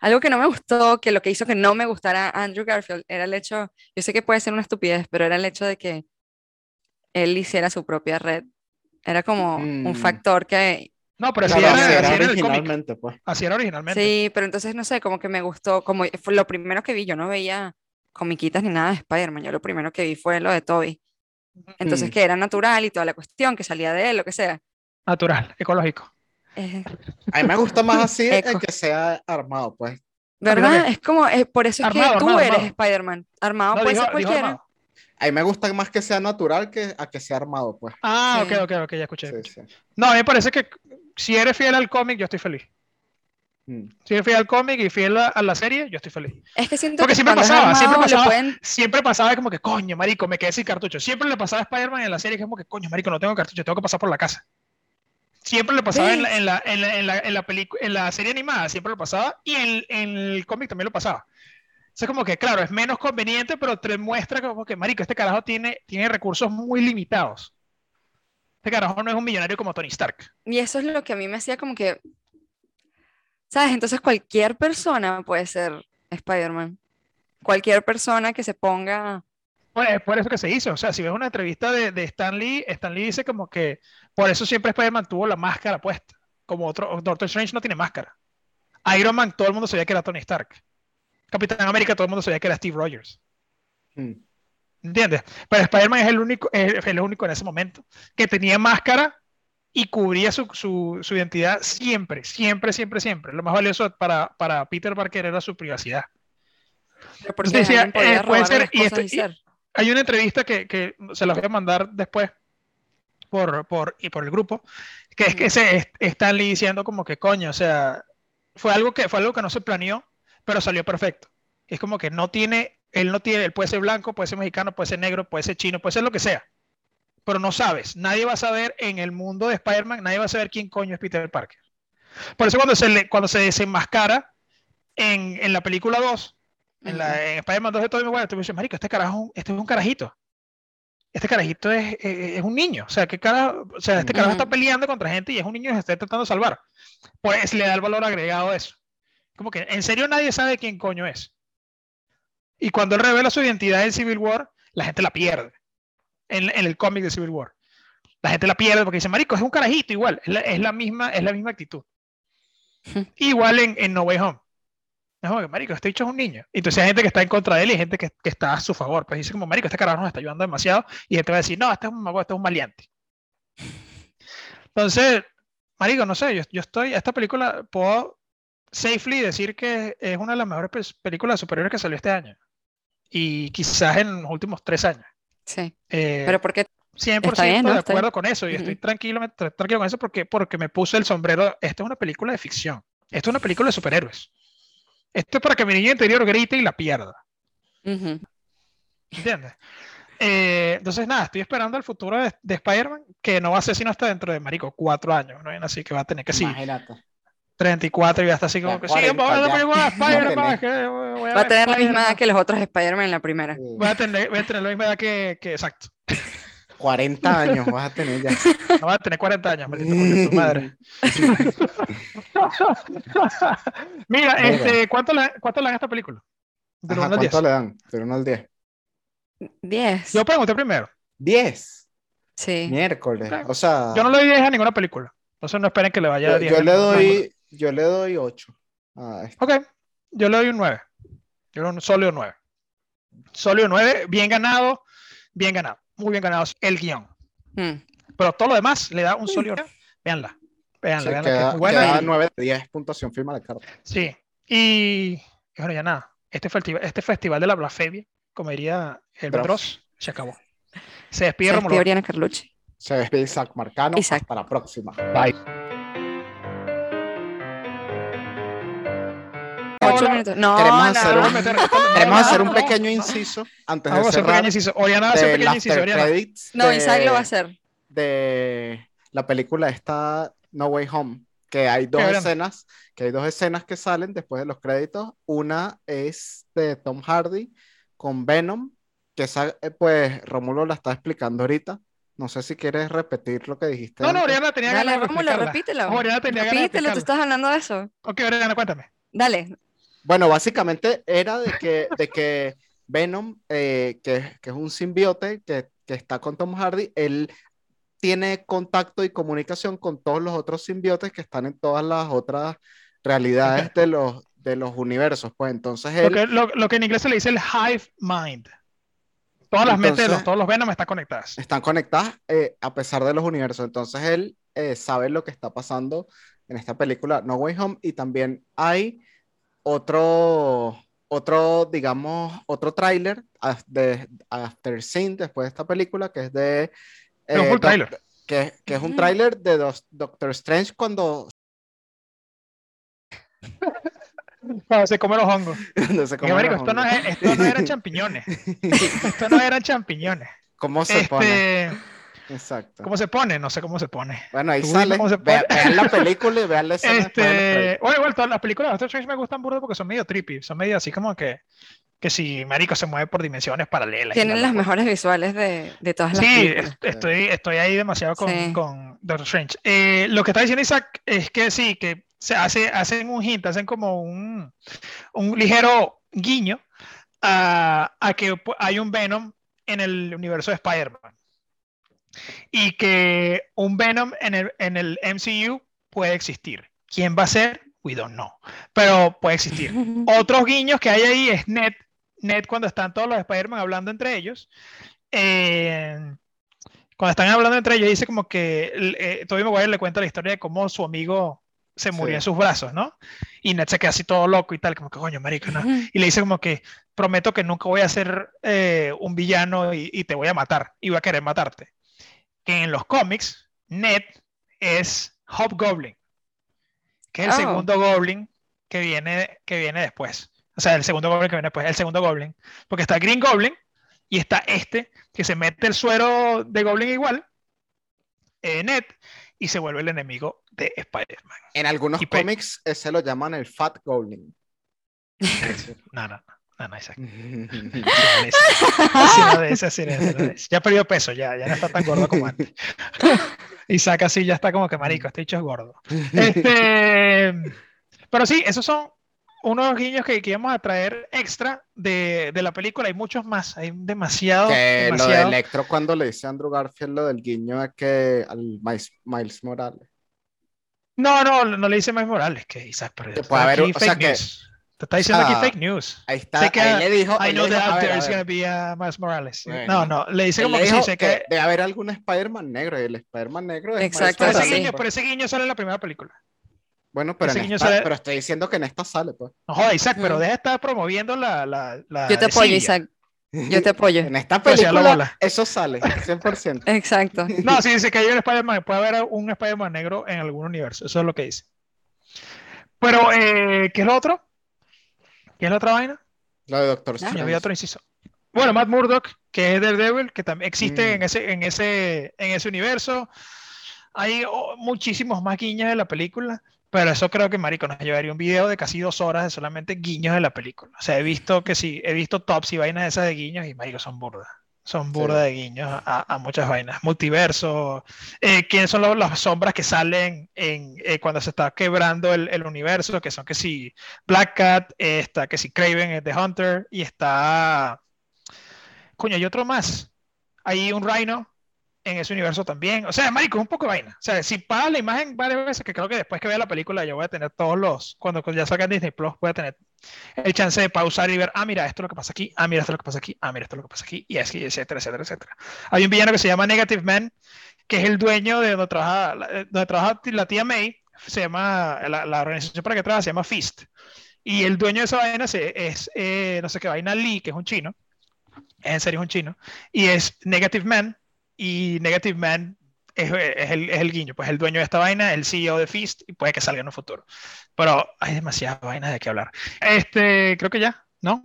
S3: Algo que no me gustó, que lo que hizo que no me gustara Andrew Garfield era el hecho, yo sé que puede ser una estupidez, pero era el hecho de que él hiciera su propia red. Era como un
S2: Mm.
S3: factor que
S1: No, pero así
S2: Claro,
S1: era,
S2: así era
S1: así era en el cómic.
S2: originalmente, pues.
S1: Así era originalmente.
S3: Sí, pero entonces no sé, como que me gustó, como fue lo primero que vi, yo no veía comiquitas ni nada de Spider-Man, yo lo primero que vi fue lo de Toby. Entonces
S2: Mm.
S3: que era natural y toda la cuestión, que salía de él, lo que sea.
S1: Natural, ecológico.
S3: Eh,
S2: A mí me gusta más así el que sea armado, pues.
S3: ¿Verdad? Es como, es, por eso es
S1: Armado,
S3: que tú
S1: armado,
S3: eres. Spider-Man. Armado
S1: No,
S3: puede
S1: dijo,
S3: ser
S1: dijo
S3: cualquiera.
S2: A mí me gusta más que sea natural que a que sea armado, pues.
S1: Ah,
S3: Sí.
S1: ok, ok, ok, ya escuché.
S2: Sí,
S1: escuché.
S2: sí.
S1: No, a mí me parece que si eres fiel al cómic, yo estoy feliz.
S2: Mm.
S1: Si eres fiel al cómic y fiel a, a la serie, yo estoy feliz.
S3: Es que siento
S1: Porque
S3: que
S1: siempre pasaba, siempre
S3: armado le
S1: pasaba.
S3: pueden-
S1: Siempre pasaba como que, coño, marico, me quedé sin cartucho. Siempre le pasaba a Spider-Man en la serie que es como que, coño, marico, no tengo cartucho, tengo que pasar por la casa. Siempre lo pasaba en la, en la, en la, en la, en la en la serie animada, siempre lo pasaba, y en, en el cómic también lo pasaba. Sea, como que, claro, es menos conveniente, pero te muestra como que, marico, este carajo tiene, tiene recursos muy limitados. Este carajo no es un millonario como Tony Stark.
S3: Y eso es lo que a mí me hacía como que, ¿sabes? Entonces cualquier persona puede ser Spider-Man. Cualquier persona que se ponga...
S1: Pues es por eso que se hizo. O sea, si ves una entrevista de, de Stan Lee, Stan Lee dice como que por eso siempre Spider-Man tuvo la máscara puesta. Como otro, Doctor Strange no tiene máscara. Iron Man, todo el mundo sabía que era Tony Stark. Capitán América, todo el mundo sabía que era Steve Rogers.
S2: Mm.
S1: ¿Entiendes? Pero Spider-Man es el único, es el único en ese momento que tenía máscara y cubría su, su, su identidad siempre, siempre, siempre, siempre. Lo más valioso para, para Peter Parker era su privacidad.
S3: pero Porque
S1: Entonces decía, eh, puede
S3: robarle
S1: ser,
S3: las
S1: y
S3: cosas
S1: esto-
S3: y ser.
S1: Hay una entrevista que, que se las voy a mandar después por, por, y por el grupo, que es que se es- Stan Lee diciendo como que coño, o sea, fue algo que, fue algo que no se planeó, pero salió perfecto. Es como que no tiene, él no tiene, él puede ser blanco, puede ser mexicano, puede ser negro, puede ser chino, puede ser lo que sea, pero no sabes, nadie va a saber en el mundo de Spider-Man, nadie va a saber quién coño es Peter Parker. Por eso cuando se, le, cuando se desenmascara en, en la película 2, en, la, en Spider-Man 2 de Tobey Maguire, tú dices, marico, este carajo, este es un carajito. Este carajito es, es, es un niño. O sea, ¿qué cara, o sea, este carajo está
S3: Ujú.
S1: peleando contra gente y es un niño que se está tratando de salvar. Pues le da el valor agregado a eso. Como que en serio nadie sabe quién coño es. Y cuando él revela su identidad en Civil War, la gente la pierde. En, en el cómic de Civil War. La gente la pierde porque dice, marico, es un carajito igual. Es la, es la misma, es la misma actitud. Igual en, en No Way Home. Es como que, marico, este bicho es un niño. Entonces hay gente que está en contra de él y hay gente que, que está a su favor. Pues dice como, marico, este carajo nos está ayudando demasiado. Y gente va a decir, no, este es un mago, este es un maleante. Entonces, marico, no sé, yo, yo estoy, esta película puedo safely decir que es una de las mejores pe- películas superiores que salió este año. Y quizás en los últimos tres años.
S3: Sí,
S1: Eh,
S3: pero porque
S1: 100%
S3: Está bien, ¿no?
S1: de
S3: Está
S1: acuerdo con eso y estoy
S3: Ujú.
S1: tranquilo, me- tra- tranquilo con eso porque, porque me puse el sombrero. Esta es una película de ficción. Esto es una película de superhéroes. Esto es para que mi niño interior grite y la pierda.
S3: ujú,
S1: ¿Entiendes? Eh, entonces, nada, estoy esperando el futuro de, de Spider-Man, que no va a ser sino hasta dentro de, marico, cuatro años, ¿no? Así que va a tener que sí,
S2: Imagínate.
S1: 34 y va a estar así como
S2: Ya,
S1: que sí,
S2: 40
S1: vamos a ver la
S2: ya.
S1: película de Spider-Man,
S2: Va a
S1: voy
S3: va tener la misma edad que los otros Spider-Man en la primera.
S2: Sí.
S1: Voy a tener, voy a tener la misma edad que, que exacto.
S2: 40 años vas a tener ya.
S1: No va a tener 40 años, maldito coño, tu madre. Mira,
S2: Mira.
S1: este, ¿cuánto le, cuánto le dan a esta película? Del
S2: Ajá,
S1: 1 al 10.
S2: ¿Cuánto le dan? Del 1 al 10.
S3: 10.
S1: Yo pregunté primero.
S2: 10.
S3: Sí.
S2: Miércoles. O sea,
S1: Yo no le doy 10 a ninguna película. Entonces no esperen que le vaya a
S2: yo,
S1: 10.
S2: yo
S1: a
S2: le
S1: ninguna.
S2: doy, yo le doy 8. Ah, es-
S1: Ok, yo le doy un 9. Yo le doy un sólido 9. Sólido 9, bien ganado, bien ganado. Muy bien ganado el guion.
S3: Mm.
S1: Pero todo lo demás le da un sólido 9. Veanla. Veanla,
S2: se
S1: veanla, que es
S2: queda,
S1: muy buena.
S2: queda
S1: y-
S2: 9 de 10 puntuación firma de carta.
S1: Sí. Y, y bueno, ya nada. Este festival, este festival de la blasfemia, como diría el
S2: Dross.
S1: Se acabó. Se despide
S3: Se
S1: Romulo.
S3: Oriana Carlucci.
S2: Se despide Isaac Marcano.
S3: Isaac.
S2: Hasta la próxima.
S1: Bye.
S3: Ocho
S1: Hola.
S3: minutos. No,
S2: Queremos
S3: no,
S2: hacer
S3: no.
S2: un- Queremos hacer un pequeño inciso antes de
S1: Vamos a hacer un
S2: cerrar
S1: pequeño inciso. Oriana hace un
S2: del
S1: pequeño inciso. Oriana.
S3: No,
S2: de,
S3: Isaac lo va a hacer.
S2: de la película esta No Way Home, que hay dos escenas, que hay dos escenas que salen después de los créditos. Una es de Tom Hardy con Venom, que esa, eh, pues Romulo la está explicando ahorita. No sé si quieres repetir lo que dijiste.
S1: No, no. Oriana tenía
S3: Dale,
S1: ganas de
S3: Rómulo, repítelo.
S1: Oriana tenía ganas de
S3: Repítelo, tú estás hablando de eso.
S1: Ok, Oriana, cuéntame.
S3: Dale.
S2: Bueno, básicamente era de que, de que Venom, eh, que, que es un simbiote que, que está con Tom Hardy, él tiene contacto y comunicación con todos los otros simbiotes que están en todas las otras realidades de los, de los universos. Pues entonces
S1: Lo
S2: él,
S1: que, lo, lo que en inglés se le dice el hive mind. Todas las mentes, los,
S2: Entonces-
S1: todos los Venom están conectadas.
S2: están conectadas eh, a pesar de los universos. Entonces él eh, sabe lo que está pasando en esta película No Way Home y también hay otro, otro digamos, otro tráiler de After Scene después de esta película que es de...
S1: Es un
S2: eh,
S1: full
S2: Doc-
S1: tráiler.
S2: Que, que es un tráiler de dos- Doctor Strange cuando,
S1: Cuando se come los hongos.
S2: se come
S1: marico,
S2: los
S1: esto, no
S2: hongos.
S1: es- esto no eran champiñones. Esto no eran champiñones.
S2: ¿Cómo se pone? Exacto.
S1: ¿Cómo se pone? No sé cómo se pone.
S2: Bueno, ahí sale.
S1: cómo se
S2: Vea-
S1: pone.
S2: vean la película y vean la escena.
S1: Este, bueno, igual todas las películas de Doctor Strange me gustan burda porque son medio trippy, son medio así como que, que si Marico se mueve por dimensiones paralelas.
S3: Tienen
S1: la
S3: las mejores visuales de, de todas las
S1: Sí,
S3: películas.
S1: est- estoy, estoy ahí demasiado con,
S3: Sí.
S1: con Doctor Strange. Eh, lo que está diciendo Isaac es que sí, que se hace, hacen un hint, hacen como un, un ligero guiño a, a que hay un Venom en el universo de Spider-Man. Y que un Venom en el, en el MCU puede existir. ¿Quién va a ser? We don't know. Pero puede existir. Otros guiños que hay ahí es Ned. Ned cuando están todos los Spider-Man hablando entre ellos. eh, cuando están hablando entre ellos, dice como que eh, Tobey Maguire le cuenta la historia de cómo su amigo se murió
S2: Sí.
S1: en sus brazos, ¿no? Y Ned se queda así todo loco y tal, como que coño, marico, ¿no? Y le dice como que prometo que nunca voy a ser eh, un villano y, y te voy a matar y voy a querer matarte. Que en los cómics, Ned es Hobgoblin, que es el
S3: Oh.
S1: segundo Goblin que viene, que viene después. O sea, el segundo Goblin que viene después, el segundo Goblin. Porque está Green Goblin y está este que se mete el suero de Goblin igual, eh, Ned, y se vuelve el enemigo de Spider-Man.
S2: En algunos
S1: y pe-
S2: cómics ese lo llaman el Fat Goblin.
S1: No, no, no, no, no, ese. Ya perdió peso, ya, ya no está tan gordo como antes. Isaac así ya está como que marico, este dicho es gordo. Este, pero sí, esos son unos guiños que, que íbamos a traer extra de, de la película. Hay muchos más, hay demasiado,
S2: que lo de. Electro cuando le dice a Andrew Garfield lo del guiño es que al Miles, Miles Morales.
S1: No, no, no le dice Miles Morales que Isaac, está
S2: puede haber o sea que-
S1: news. Te está diciendo
S2: o sea,
S1: aquí fake news.
S2: Ahí está,
S1: Sé que
S2: ahí le dijo.
S1: I know that out there is
S2: ver.
S1: gonna be a Miles Morales.
S2: Bueno.
S1: No, no, le dice
S2: Él
S1: como
S2: le
S1: que sí, sé
S2: que
S1: que.
S2: debe haber algún Spider-Man negro y el Spider-Man negro es
S3: Exacto,
S1: Pero
S2: Miles
S1: ese, guiño,
S2: pues.
S1: pero ese guiño sale en la primera película.
S2: Bueno, pero, en
S1: guiño
S2: esta-
S1: sale-
S2: pero estoy diciendo que en esta sale, pues.
S1: No joda, Isaac, pero deja de estar promoviendo la. la, la
S3: Yo te apoyo. Isaac. Yo te apoyo.
S2: En esta
S1: la
S2: película eso sale, 100%.
S3: Exacto.
S1: No, sí dice que hay un Spider-Man, puede haber un Spider-Man negro en algún universo. Eso es lo que dice. Pero, eh, ¿qué es lo otro? ¿Qué es la otra vaina?
S2: Lo de Doctor
S3: Ah.
S2: Strange.
S1: había otro inciso. Bueno, Matt Murdock, que es Daredevil, que también existe
S2: Mm.
S1: en, ese, en, ese, en ese universo. Hay oh, muchísimos más guiños de la película, pero eso creo que, marico, nos llevaría un video de casi dos horas de solamente guiños de la película. O sea, he visto que sí, he visto tops y vainas de esas de guiños y, marico, son burdas. Son burdas de guiños a, a muchas vainas. Multiverso. eh, ¿quiénes son los- las sombras que salen en, eh, cuando se está quebrando el, el universo? Que son que sí, Black Cat, eh, está que sí, Craven es The Hunter y está... Coño, hay otro más. Hay un Rhino en ese universo también. O sea, marico, es un poco de vaina. O sea, si pagas la imagen varias veces, que creo que después que vea la película yo voy a tener todos los... Cuando ya salga en Disney Plus voy a tener el chance de pausar y ver, ah, mira, esto es lo que pasa aquí, ah, mira, esto es lo que pasa aquí, ah, mira, esto es lo que pasa aquí, y así, etcétera, etcétera, etcétera. Hay un villano que se llama Negative Man, que es el dueño de donde trabaja, eh, donde trabaja la tía May, se llama, la, la organización para que trabaja se llama Fist. Y el dueño de esa vaina es, eh, no sé qué vaina, Lee, que es un chino, en serio es un chino, y es Negative Man, y Negative Man es, es el, es el guiño, pues el dueño de esta vaina, el CEO de Fist, y puede que salga en un futuro. Pero hay demasiadas vainas de qué hablar. Este, creo que ya, ¿no?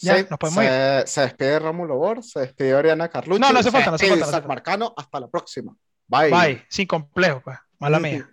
S1: Ya,
S2: Sí,
S1: nos podemos
S2: se, se despide Rómulo Bor, se despide Oriana Carlucci.
S1: No, no hace falta, no hace falta, no
S2: Marcano. Hasta la próxima. Bye.
S1: Bye, sin complejo, pues. Mala mía.